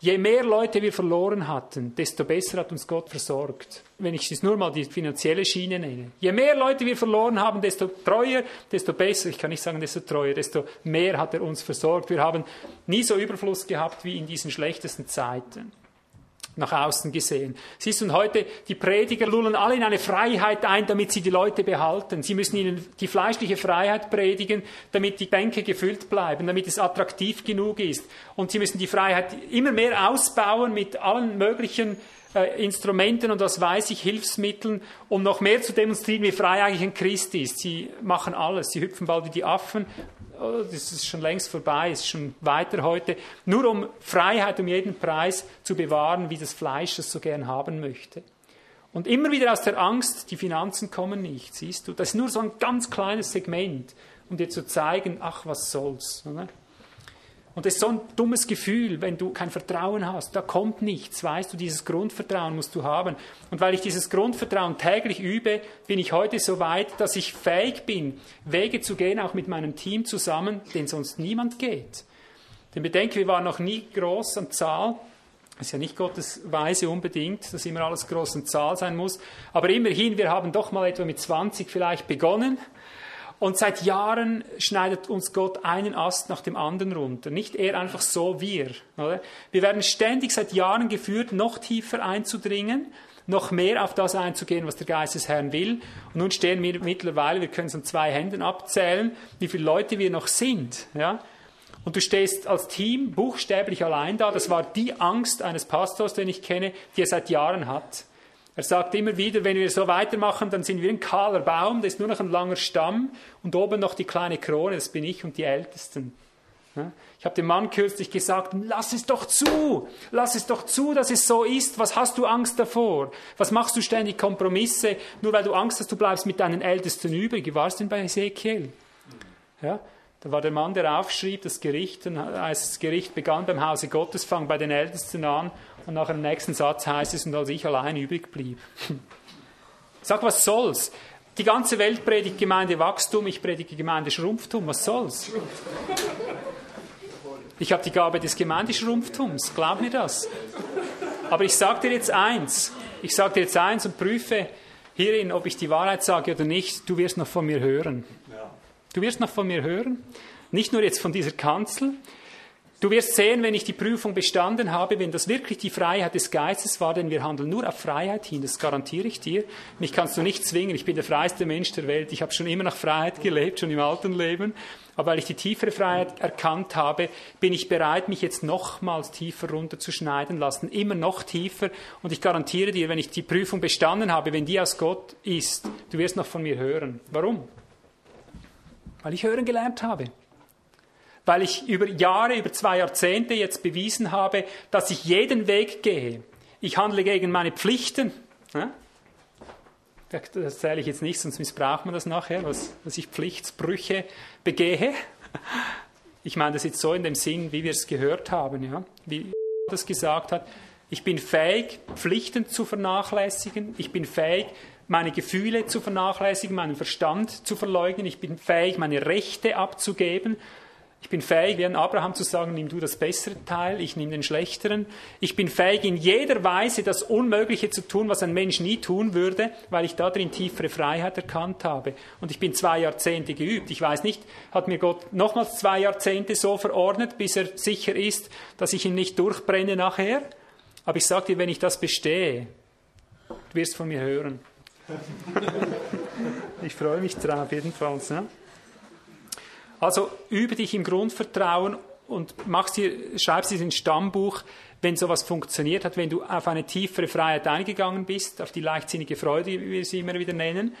Speaker 1: Je mehr Leute wir verloren hatten, desto besser hat uns Gott versorgt. Wenn ich es nur mal die finanzielle Schiene nenne. Je mehr Leute wir verloren haben, desto treuer, desto besser, ich kann nicht sagen desto treuer, desto mehr hat er uns versorgt. Wir haben nie so Überfluss gehabt wie in diesen schlechtesten Zeiten nach außen gesehen. Siehst du, und heute, die Prediger lullen alle in eine Freiheit ein, damit sie die Leute behalten. Sie müssen ihnen die fleischliche Freiheit predigen, damit die Bänke gefüllt bleiben, damit es attraktiv genug ist. Und sie müssen die Freiheit immer mehr ausbauen mit allen möglichen äh, Instrumenten und was weiß ich, Hilfsmitteln, um noch mehr zu demonstrieren, wie frei eigentlich ein Christ ist. Sie machen alles. Sie hüpfen bald wie die Affen Oh, das ist schon längst vorbei, ist schon weiter heute, nur um Freiheit um jeden Preis zu bewahren, wie das Fleisch es so gern haben möchte. Und immer wieder aus der Angst, die Finanzen kommen nicht, siehst du, das ist nur so ein ganz kleines Segment, um dir zu zeigen, ach, was soll's. Oder? Und das ist so ein dummes Gefühl, wenn du kein Vertrauen hast. Da kommt nichts, weißt du, dieses Grundvertrauen musst du haben. Und weil ich dieses Grundvertrauen täglich übe, bin ich heute so weit, dass ich fähig bin, Wege zu gehen, auch mit meinem Team zusammen, den sonst niemand geht. Denn bedenke, wir waren noch nie groß an Zahl. Das ist ja nicht Gottes Weise unbedingt, dass immer alles groß an Zahl sein muss. Aber immerhin, wir haben doch mal etwa mit 20 vielleicht begonnen und seit Jahren schneidet uns Gott einen Ast nach dem anderen runter. Nicht er einfach so, wir. Oder? Wir werden ständig seit Jahren geführt, noch tiefer einzudringen, noch mehr auf das einzugehen, was der Geist des Herrn will. Und nun stehen wir mittlerweile, wir können es an zwei Händen abzählen, wie viele Leute wir noch sind. Ja? Und du stehst als Team buchstäblich allein da. Das war die Angst eines Pastors, den ich kenne, die er seit Jahren hat. Er sagt immer wieder, wenn wir so weitermachen, dann sind wir ein kahler Baum, da ist nur noch ein langer Stamm und oben noch die kleine Krone, das bin ich und die Ältesten. Ich habe dem Mann kürzlich gesagt, lass es doch zu, lass es doch zu, dass es so ist. Was hast du Angst davor? Was machst du ständig Kompromisse, nur weil du Angst hast, du bleibst mit deinen Ältesten übrig? Wie war es denn bei Ezekiel? Ja, da war der Mann, der aufschrieb, das Gericht, als das Gericht begann beim Hause Gottes, fang bei den Ältesten an und nach dem nächsten Satz heißt es, und als ich allein übrig blieb. Sag, was soll's? Die ganze Welt predigt Gemeinde Wachstum, ich predige Gemeinde Schrumpftum, was soll's? Ich habe die Gabe des Gemeindeschrumpftums, glaub mir das. Aber ich sage dir jetzt eins, ich sage dir jetzt eins und prüfe hierin, ob ich die Wahrheit sage oder nicht, du wirst noch von mir hören. Du wirst noch von mir hören, nicht nur jetzt von dieser Kanzel, Du wirst sehen, wenn ich die Prüfung bestanden habe, wenn das wirklich die Freiheit des Geistes war, denn wir handeln nur auf Freiheit hin, das garantiere ich dir. Mich kannst du nicht zwingen, ich bin der freiste Mensch der Welt, ich habe schon immer nach Freiheit gelebt, schon im alten Leben, aber weil ich die tiefere Freiheit erkannt habe, bin ich bereit, mich jetzt nochmals tiefer runterzuschneiden lassen, immer noch tiefer und ich garantiere dir, wenn ich die Prüfung bestanden habe, wenn die aus Gott ist, du wirst noch von mir hören. Warum? Weil ich hören gelernt habe weil ich über Jahre, über zwei Jahrzehnte jetzt bewiesen habe, dass ich jeden Weg gehe. Ich handle gegen meine Pflichten. Ja? Das erzähle ich jetzt nicht, sonst missbraucht man das nachher, was, was ich Pflichtsbrüche begehe. Ich meine das jetzt so in dem Sinn, wie wir es gehört haben, ja? wie das gesagt hat. Ich bin fähig, Pflichten zu vernachlässigen. Ich bin fähig, meine Gefühle zu vernachlässigen, meinen Verstand zu verleugnen. Ich bin fähig, meine Rechte abzugeben. Ich bin fähig, wie ein Abraham zu sagen, nimm du das bessere Teil, ich nehme den schlechteren. Ich bin fähig, in jeder Weise das Unmögliche zu tun, was ein Mensch nie tun würde, weil ich darin tiefere Freiheit erkannt habe. Und ich bin zwei Jahrzehnte geübt. Ich weiß nicht, hat mir Gott nochmals zwei Jahrzehnte so verordnet, bis er sicher ist, dass ich ihn nicht durchbrenne nachher? Aber ich sage dir, wenn ich das bestehe, du wirst von mir hören. ich freue mich drauf, jedenfalls. Ne? Also übe dich im Grundvertrauen und mach's dir ins Stammbuch, wenn sowas funktioniert hat, wenn du auf eine tiefere Freiheit eingegangen bist, auf die leichtsinnige Freude, wie wir sie immer wieder nennen,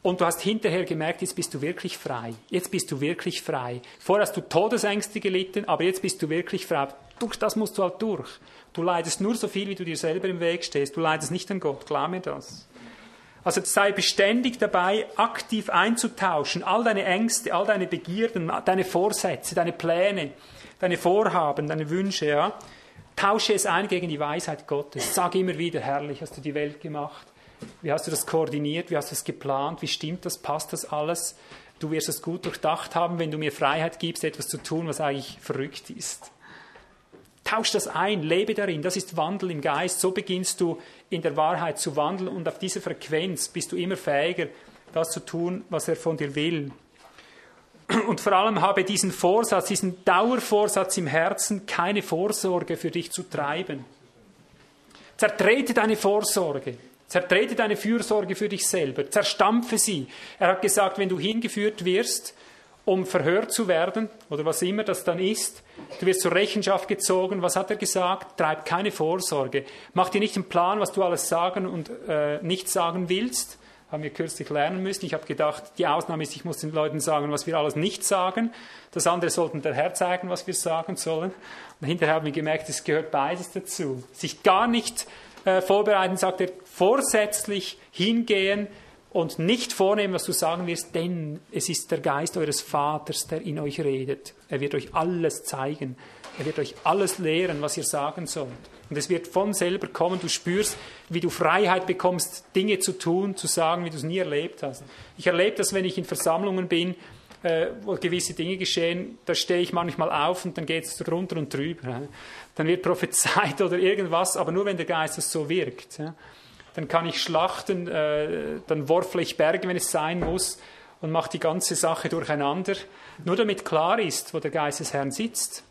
Speaker 1: und du hast hinterher gemerkt, jetzt bist du wirklich frei. Jetzt bist du wirklich frei. Vorher hast du Todesängste gelitten, aber jetzt bist du wirklich frei. Durch das musst du halt durch. Du leidest nur so viel, wie du dir selber im Weg stehst. Du leidest nicht an Gott, glaub mir das. Also sei beständig dabei, aktiv einzutauschen, all deine Ängste, all deine Begierden, deine Vorsätze, deine Pläne, deine Vorhaben, deine Wünsche, ja. Tausche es ein gegen die Weisheit Gottes. Sag immer wieder, herrlich, hast du die Welt gemacht. Wie hast du das koordiniert? Wie hast du es geplant? Wie stimmt das? Passt das alles? du wirst es gut durchdacht haben, wenn du mir Freiheit gibst, etwas zu tun, was eigentlich verrückt ist. Tausch das ein, lebe darin, das ist Wandel im Geist. So beginnst du in der Wahrheit zu wandeln und auf dieser Frequenz bist du immer fähiger, das zu tun, was er von dir will. Und vor allem habe diesen Vorsatz, diesen Dauervorsatz im Herzen, keine Vorsorge für dich zu treiben. Zertrete deine Vorsorge. Zertrete deine Fürsorge für dich selber. Zerstampfe sie. Er hat gesagt, wenn du hingeführt wirst, um verhört zu werden, oder was immer das dann ist, du wirst zur Rechenschaft gezogen. Was hat er gesagt? Treib keine Vorsorge. Mach dir nicht einen Plan, was du alles sagen und äh, nicht sagen willst. Haben wir kürzlich lernen müssen. Ich habe gedacht, die Ausnahme ist, ich muss den Leuten sagen, was wir alles nicht sagen. Das andere sollten der Herr zeigen, was wir sagen sollen. Und hinterher haben wir gemerkt, es gehört beides dazu. Sich gar nicht äh, vorbereiten, sagt er, vorsätzlich hingehen und nicht vornehmen, was du sagen wirst, denn es ist der Geist eures Vaters, der in euch redet. Er wird euch alles zeigen. Er wird euch alles lehren, was ihr sagen sollt. Und es wird von selber kommen. Du spürst, wie du Freiheit bekommst, Dinge zu tun, zu sagen, wie du es nie erlebt hast. Ich erlebe das, wenn ich in Versammlungen bin, äh, wo gewisse Dinge geschehen, da stehe ich manchmal auf und dann geht es drunter und drüber. Dann wird prophezeit oder irgendwas, aber nur wenn der Geist es so wirkt. Dann kann ich schlachten, äh, dann worfle ich Berge, wenn es sein muss, und mache die ganze Sache durcheinander, nur damit klar ist, wo der Geist des Herrn sitzt.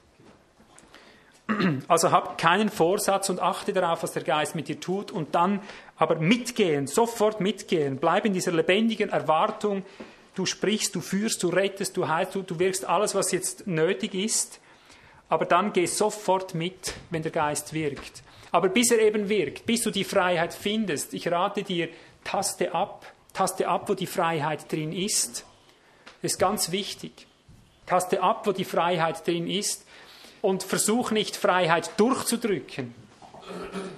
Speaker 1: Also hab keinen Vorsatz und achte darauf, was der Geist mit dir tut und dann aber mitgehen, sofort mitgehen. Bleib in dieser lebendigen Erwartung, du sprichst, du führst, du rettest, du heilst, du, du wirkst alles, was jetzt nötig ist. Aber dann geh sofort mit, wenn der Geist wirkt. Aber bis er eben wirkt, bis du die Freiheit findest, ich rate dir, taste ab, taste ab, wo die Freiheit drin ist. Das ist ganz wichtig. Taste ab, wo die Freiheit drin ist und versuch nicht Freiheit durchzudrücken.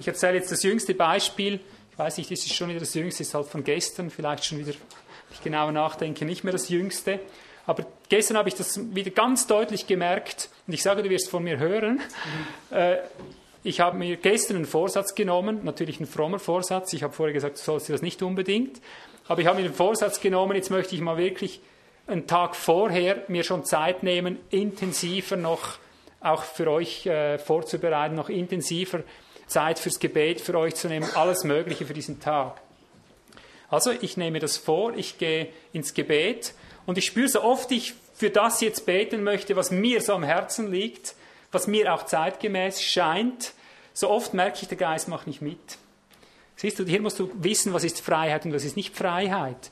Speaker 1: Ich erzähle jetzt das jüngste Beispiel. Ich weiß nicht, das ist schon wieder das jüngste, ist halt von gestern, vielleicht schon wieder ich genauer nachdenke, nicht mehr das Jüngste. Aber gestern habe ich das wieder ganz deutlich gemerkt und ich sage, du wirst von mir hören. Mhm. Äh, ich habe mir gestern einen Vorsatz genommen, natürlich ein frommer Vorsatz. Ich habe vorher gesagt, du sollst das nicht unbedingt. Aber ich habe mir den Vorsatz genommen, jetzt möchte ich mal wirklich einen Tag vorher mir schon Zeit nehmen, intensiver noch auch für euch äh, vorzubereiten, noch intensiver Zeit fürs Gebet für euch zu nehmen, alles Mögliche für diesen Tag. Also ich nehme das vor, ich gehe ins Gebet und ich spüre so oft ich für das jetzt beten möchte, was mir so am Herzen liegt, was mir auch zeitgemäß scheint, so oft merke ich, der Geist macht nicht mit. Siehst du, hier musst du wissen, was ist Freiheit und was ist nicht Freiheit.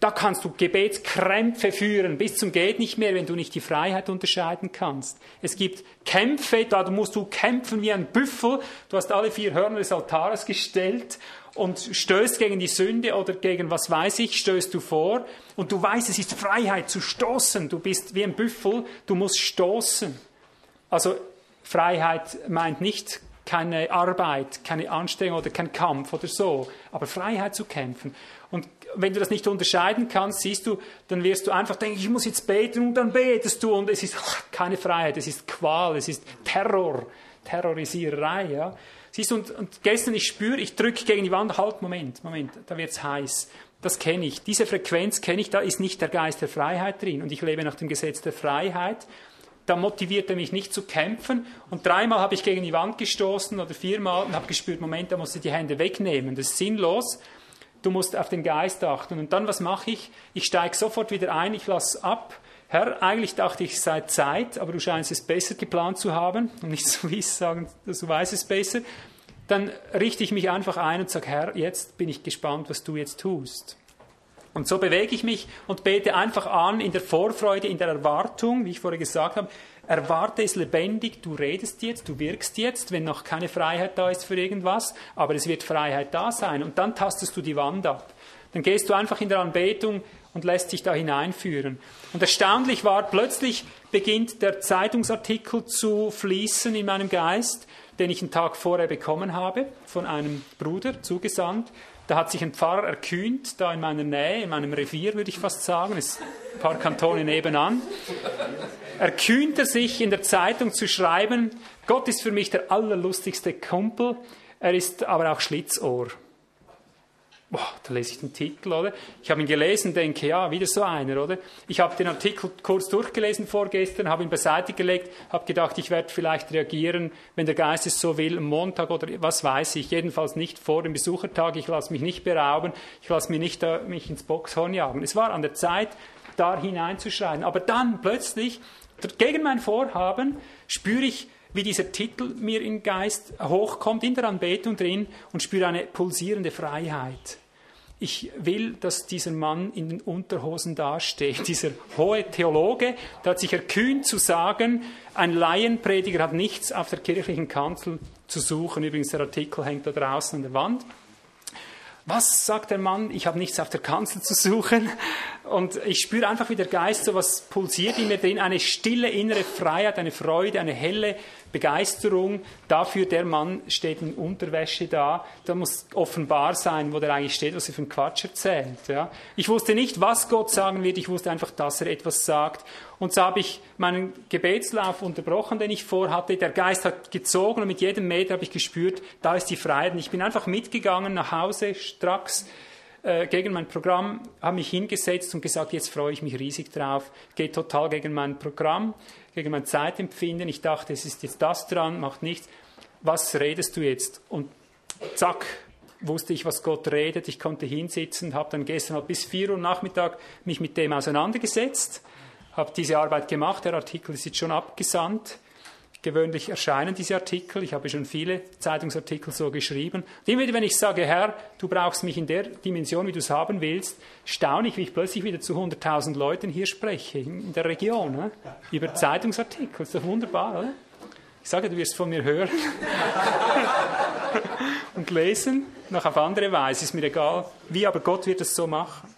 Speaker 1: Da kannst du Gebetskrämpfe führen, bis zum geht nicht mehr, wenn du nicht die Freiheit unterscheiden kannst. Es gibt Kämpfe, da musst du kämpfen wie ein Büffel. Du hast alle vier Hörner des Altares gestellt und stößt gegen die Sünde oder gegen was weiß ich, stößt du vor. Und du weißt, es ist Freiheit zu stoßen. Du bist wie ein Büffel, du musst stoßen. Also Freiheit meint nicht keine Arbeit, keine Anstrengung oder kein Kampf oder so, aber Freiheit zu kämpfen. Und wenn du das nicht unterscheiden kannst, siehst du, dann wirst du einfach denken, ich muss jetzt beten und dann betest du und es ist keine Freiheit, es ist Qual, es ist Terror, Terrorisiererei. Ja? Siehst du, und, und gestern ich spüre, ich drücke gegen die Wand, halt, Moment, Moment, da wird es heiß. Das kenne ich. Diese Frequenz kenne ich, da ist nicht der Geist der Freiheit drin und ich lebe nach dem Gesetz der Freiheit da motiviert er mich nicht zu kämpfen. Und dreimal habe ich gegen die Wand gestoßen oder viermal und habe gespürt, Moment, da musst du die Hände wegnehmen. Das ist sinnlos. Du musst auf den Geist achten. Und dann, was mache ich? Ich steige sofort wieder ein, ich lasse ab. Herr, eigentlich dachte ich, es sei Zeit, aber du scheinst es besser geplant zu haben und nicht so wie es sagen, du weißt es besser. Dann richte ich mich einfach ein und sage, Herr, jetzt bin ich gespannt, was du jetzt tust. Und so bewege ich mich und bete einfach an in der Vorfreude, in der Erwartung, wie ich vorher gesagt habe. Erwarte es lebendig, du redest jetzt, du wirkst jetzt, wenn noch keine Freiheit da ist für irgendwas, aber es wird Freiheit da sein. Und dann tastest du die Wand ab. Dann gehst du einfach in der Anbetung und lässt dich da hineinführen. Und erstaunlich war, plötzlich beginnt der Zeitungsartikel zu fließen in meinem Geist, den ich einen Tag vorher bekommen habe, von einem Bruder zugesandt. Da hat sich ein Pfarrer erkühnt, da in meiner Nähe, in meinem Revier würde ich fast sagen, ist ein paar Kantone nebenan. Erkühnt er sich in der Zeitung zu schreiben, Gott ist für mich der allerlustigste Kumpel, er ist aber auch Schlitzohr. Boah, da lese ich den Titel, oder? Ich habe ihn gelesen, denke, ja, wieder so einer, oder? Ich habe den Artikel kurz durchgelesen vorgestern, habe ihn beiseite gelegt, habe gedacht, ich werde vielleicht reagieren, wenn der Geist es so will, Montag oder was weiß ich, jedenfalls nicht vor dem Besuchertag, ich lasse mich nicht berauben, ich lasse mich nicht da, mich ins Boxhorn jagen. Es war an der Zeit, da hineinzuschreien. Aber dann plötzlich, gegen mein Vorhaben, spüre ich, wie dieser Titel mir im Geist hochkommt, in der Anbetung drin und spüre eine pulsierende Freiheit ich will, dass dieser Mann in den Unterhosen dasteht, dieser hohe Theologe, der hat sich erkühnt zu sagen, ein Laienprediger hat nichts auf der kirchlichen Kanzel zu suchen. Übrigens, der Artikel hängt da draußen an der Wand. Was sagt der Mann? Ich habe nichts auf der Kanzel zu suchen. Und ich spüre einfach, wie der Geist so was pulsiert in mir drin. Eine stille innere Freiheit, eine Freude, eine helle Begeisterung dafür, der Mann steht in Unterwäsche da. Da muss offenbar sein, wo der eigentlich steht, was er für einen Quatsch erzählt. Ja. Ich wusste nicht, was Gott sagen wird. Ich wusste einfach, dass er etwas sagt. Und so habe ich meinen Gebetslauf unterbrochen, den ich vorhatte. Der Geist hat gezogen und mit jedem Meter habe ich gespürt, da ist die Freiheit. Und ich bin einfach mitgegangen nach Hause, stracks äh, gegen mein Programm, habe mich hingesetzt und gesagt, jetzt freue ich mich riesig drauf. Geht total gegen mein Programm gegen mein Zeitempfinden. Ich dachte, es ist jetzt das dran, macht nichts. Was redest du jetzt? Und zack, wusste ich, was Gott redet. Ich konnte hinsitzen, habe dann gestern bis 4 Uhr Nachmittag mich mit dem auseinandergesetzt, habe diese Arbeit gemacht. Der Artikel ist jetzt schon abgesandt. Gewöhnlich erscheinen diese Artikel. Ich habe schon viele Zeitungsartikel so geschrieben. Und immer wieder, wenn ich sage, Herr, du brauchst mich in der Dimension, wie du es haben willst, staune ich, wie ich plötzlich wieder zu 100.000 Leuten hier spreche, in der Region, ne? über Zeitungsartikel. Ist doch wunderbar, oder? Ich sage, du wirst von mir hören und lesen, noch auf andere Weise, ist mir egal. Wie, aber Gott wird es so machen.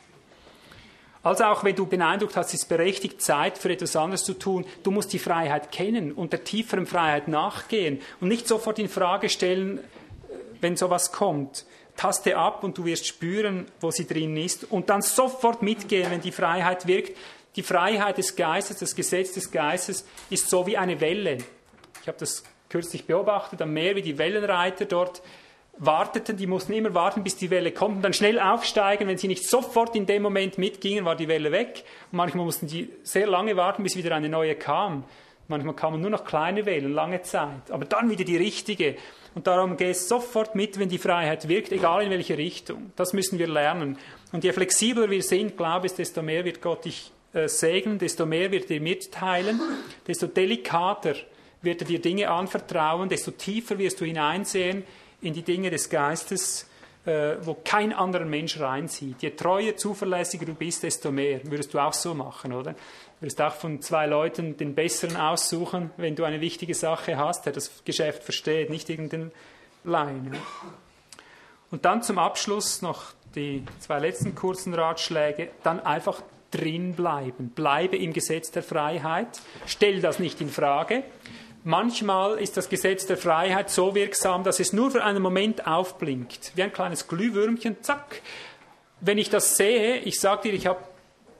Speaker 1: Also auch wenn du beeindruckt hast, es ist berechtigt, Zeit für etwas anderes zu tun. Du musst die Freiheit kennen und der tieferen Freiheit nachgehen und nicht sofort in Frage stellen, äh, wenn sowas kommt. Taste ab und du wirst spüren, wo sie drin ist und dann sofort mitgehen, wenn die Freiheit wirkt. Die Freiheit des Geistes, das Gesetz des Geistes ist so wie eine Welle. Ich habe das kürzlich beobachtet am Meer, wie die Wellenreiter dort warteten, die mussten immer warten, bis die Welle kommt und dann schnell aufsteigen. Wenn sie nicht sofort in dem Moment mitgingen, war die Welle weg. Manchmal mussten sie sehr lange warten, bis wieder eine neue kam. Manchmal kamen nur noch kleine Wellen, lange Zeit. Aber dann wieder die richtige. Und darum geh sofort mit, wenn die Freiheit wirkt, egal in welche Richtung. Das müssen wir lernen. Und je flexibler wir sind, glaube ich, desto mehr wird Gott dich äh, segnen, desto mehr wird er dir mitteilen, desto delikater wird er dir Dinge anvertrauen, desto tiefer wirst du hineinsehen in die Dinge des Geistes, äh, wo kein anderer Mensch reinzieht. Je treuer, zuverlässiger du bist, desto mehr. Würdest du auch so machen, oder? Würdest auch von zwei Leuten den Besseren aussuchen, wenn du eine wichtige Sache hast, der das Geschäft versteht, nicht irgendeinen Laien. Und dann zum Abschluss noch die zwei letzten kurzen Ratschläge. Dann einfach drin bleiben. Bleibe im Gesetz der Freiheit. Stell das nicht in Frage. Manchmal ist das Gesetz der Freiheit so wirksam, dass es nur für einen Moment aufblinkt, wie ein kleines Glühwürmchen, zack. Wenn ich das sehe, ich sage dir, ich habe,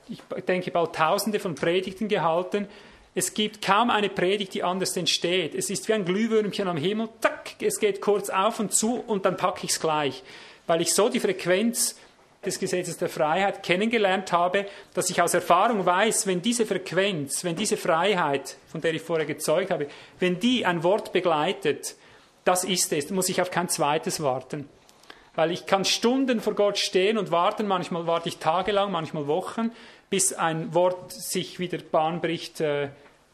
Speaker 1: ich denke, bald Tausende von Predigten gehalten. Es gibt kaum eine Predigt, die anders entsteht. Es ist wie ein Glühwürmchen am Himmel, zack, es geht kurz auf und zu und dann packe ich es gleich, weil ich so die Frequenz des Gesetzes der Freiheit kennengelernt habe, dass ich aus Erfahrung weiß, wenn diese Frequenz, wenn diese Freiheit, von der ich vorher gezeugt habe, wenn die ein Wort begleitet, das ist es, muss ich auf kein zweites warten. Weil ich kann Stunden vor Gott stehen und warten, manchmal warte ich tagelang, manchmal Wochen, bis ein Wort sich wieder Bahn bricht, äh,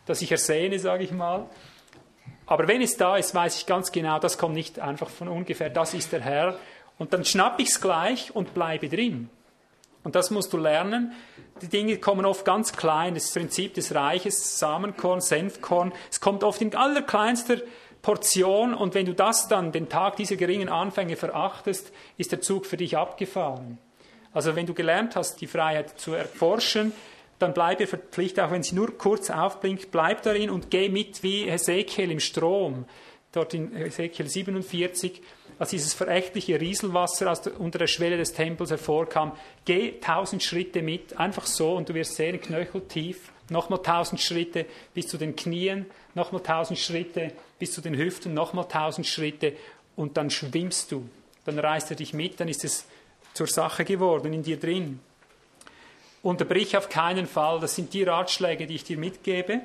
Speaker 1: das ich ersehne, sage ich mal. Aber wenn es da ist, weiß ich ganz genau, das kommt nicht einfach von ungefähr, das ist der Herr und dann schnapp ich es gleich und bleibe drin. Und das musst du lernen. Die Dinge kommen oft ganz klein. Das Prinzip des Reiches, Samenkorn, Senfkorn. Es kommt oft in allerkleinster Portion. Und wenn du das dann, den Tag dieser geringen Anfänge verachtest, ist der Zug für dich abgefahren. Also wenn du gelernt hast, die Freiheit zu erforschen, dann bleibe verpflichtet, auch wenn sie nur kurz aufblinkt, bleib darin und geh mit wie Hesekiel im Strom. Dort in Hesekiel 47 als dieses verächtliche Rieselwasser aus der, unter der Schwelle des Tempels hervorkam, geh tausend Schritte mit, einfach so, und du wirst sehen, knöcheltief, nochmal tausend Schritte bis zu den Knien, nochmal tausend Schritte bis zu den Hüften, nochmal tausend Schritte, und dann schwimmst du. Dann reißt er dich mit, dann ist es zur Sache geworden in dir drin. Unterbrich auf keinen Fall. Das sind die Ratschläge, die ich dir mitgebe,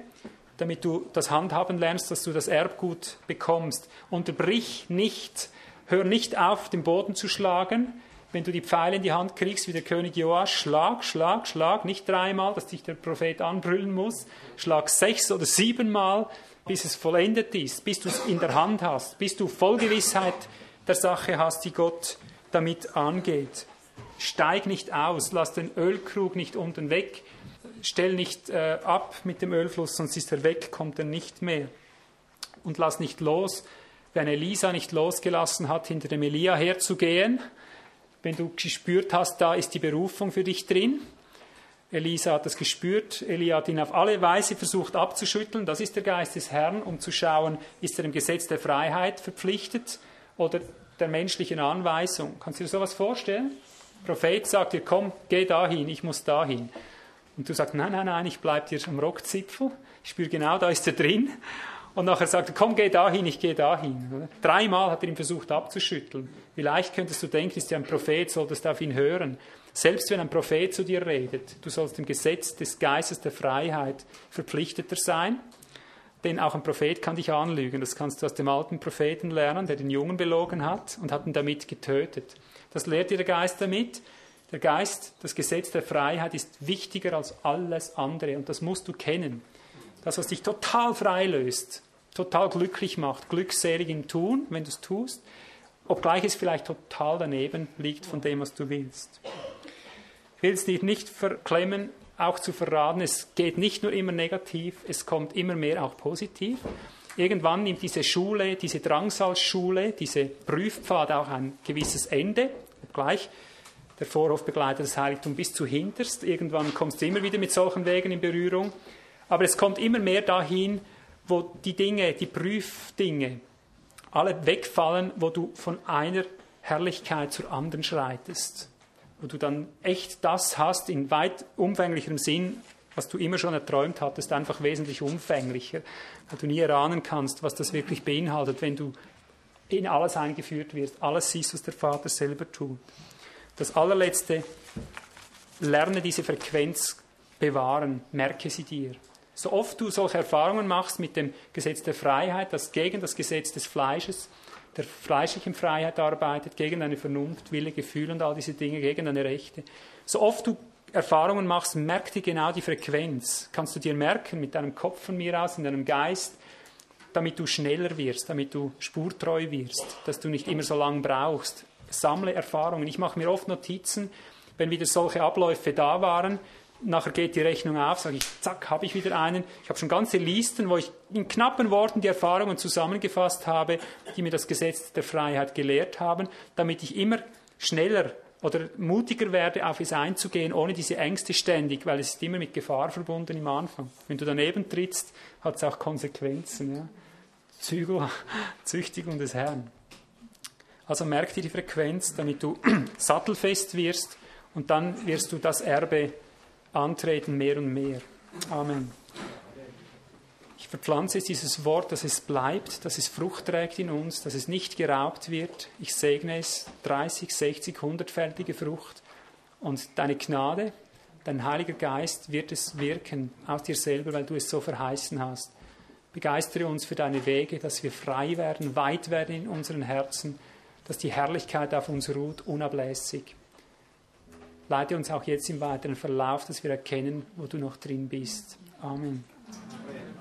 Speaker 1: damit du das Handhaben lernst, dass du das Erbgut bekommst. Unterbrich nicht. Hör nicht auf, den Boden zu schlagen. Wenn du die Pfeile in die Hand kriegst, wie der König Joas, schlag, schlag, schlag, nicht dreimal, dass dich der Prophet anbrüllen muss, schlag sechs oder siebenmal, bis es vollendet ist, bis du es in der Hand hast, bis du Vollgewissheit der Sache hast, die Gott damit angeht. Steig nicht aus, lass den Ölkrug nicht unten weg, stell nicht äh, ab mit dem Ölfluss, sonst ist er weg, kommt er nicht mehr. Und lass nicht los, wenn Elisa nicht losgelassen hat, hinter dem Elia herzugehen, wenn du gespürt hast, da ist die Berufung für dich drin. Elisa hat das gespürt, Elia hat ihn auf alle Weise versucht abzuschütteln, das ist der Geist des Herrn, um zu schauen, ist er dem Gesetz der Freiheit verpflichtet oder der menschlichen Anweisung. Kannst du dir sowas vorstellen? Prophet sagt dir, komm, geh dahin, ich muss dahin. Und du sagst, nein, nein, nein, ich bleibe dir am Rockzipfel. Ich spüre genau, da ist er drin. Und nachher sagt er, komm, geh dahin, ich gehe dahin. Dreimal hat er ihn versucht abzuschütteln. Wie leicht könntest du denken, ist ja ein Prophet, solltest auf ihn hören. Selbst wenn ein Prophet zu dir redet, du sollst dem Gesetz des Geistes der Freiheit verpflichteter sein. Denn auch ein Prophet kann dich anlügen. Das kannst du aus dem alten Propheten lernen, der den Jungen belogen hat und hat ihn damit getötet. Das lehrt dir der Geist damit. Der Geist, das Gesetz der Freiheit ist wichtiger als alles andere und das musst du kennen. Das, was dich total frei löst, total glücklich macht, glückselig im Tun, wenn du es tust, obgleich es vielleicht total daneben liegt von dem, was du willst. Ich will es dir nicht verklemmen, auch zu verraten, es geht nicht nur immer negativ, es kommt immer mehr auch positiv. Irgendwann nimmt diese Schule, diese Drangsalsschule, diese Prüfpfad auch ein gewisses Ende, obgleich der Vorhof begleitet das Heiligtum bis zu hinterst. Irgendwann kommst du immer wieder mit solchen Wegen in Berührung. Aber es kommt immer mehr dahin, wo die Dinge, die Prüfdinge, alle wegfallen, wo du von einer Herrlichkeit zur anderen schreitest. Wo du dann echt das hast in weit umfänglicherem Sinn, was du immer schon erträumt hattest, einfach wesentlich umfänglicher, weil du nie erahnen kannst, was das wirklich beinhaltet, wenn du in alles eingeführt wirst, alles siehst, was der Vater selber tut. Das allerletzte, lerne diese Frequenz bewahren, merke sie dir. So oft du solche Erfahrungen machst mit dem Gesetz der Freiheit, das gegen das Gesetz des Fleisches, der fleischlichen Freiheit arbeitet, gegen deine Vernunft, Wille, Gefühl und all diese Dinge, gegen deine Rechte. So oft du Erfahrungen machst, merk dir genau die Frequenz. Kannst du dir merken mit deinem Kopf von mir aus, in deinem Geist, damit du schneller wirst, damit du spurtreu wirst, dass du nicht immer so lange brauchst. Sammle Erfahrungen. Ich mache mir oft Notizen, wenn wieder solche Abläufe da waren. Nachher geht die Rechnung auf, sage ich, zack, habe ich wieder einen. Ich habe schon ganze Listen, wo ich in knappen Worten die Erfahrungen zusammengefasst habe, die mir das Gesetz der Freiheit gelehrt haben, damit ich immer schneller oder mutiger werde, auf es einzugehen, ohne diese Ängste ständig, weil es ist immer mit Gefahr verbunden im Anfang. Wenn du daneben trittst, hat es auch Konsequenzen. Ja? Zügel, Züchtigung des Herrn. Also merk dir die Frequenz, damit du sattelfest wirst und dann wirst du das Erbe antreten mehr und mehr. Amen. Ich verpflanze jetzt dieses Wort, dass es bleibt, dass es Frucht trägt in uns, dass es nicht geraubt wird. Ich segne es 30, 60, 100-fältige Frucht. Und deine Gnade, dein Heiliger Geist wird es wirken aus dir selber, weil du es so verheißen hast. Begeistere uns für deine Wege, dass wir frei werden, weit werden in unseren Herzen, dass die Herrlichkeit auf uns ruht, unablässig. Leite uns auch jetzt im weiteren Verlauf, dass wir erkennen, wo du noch drin bist. Amen. Amen.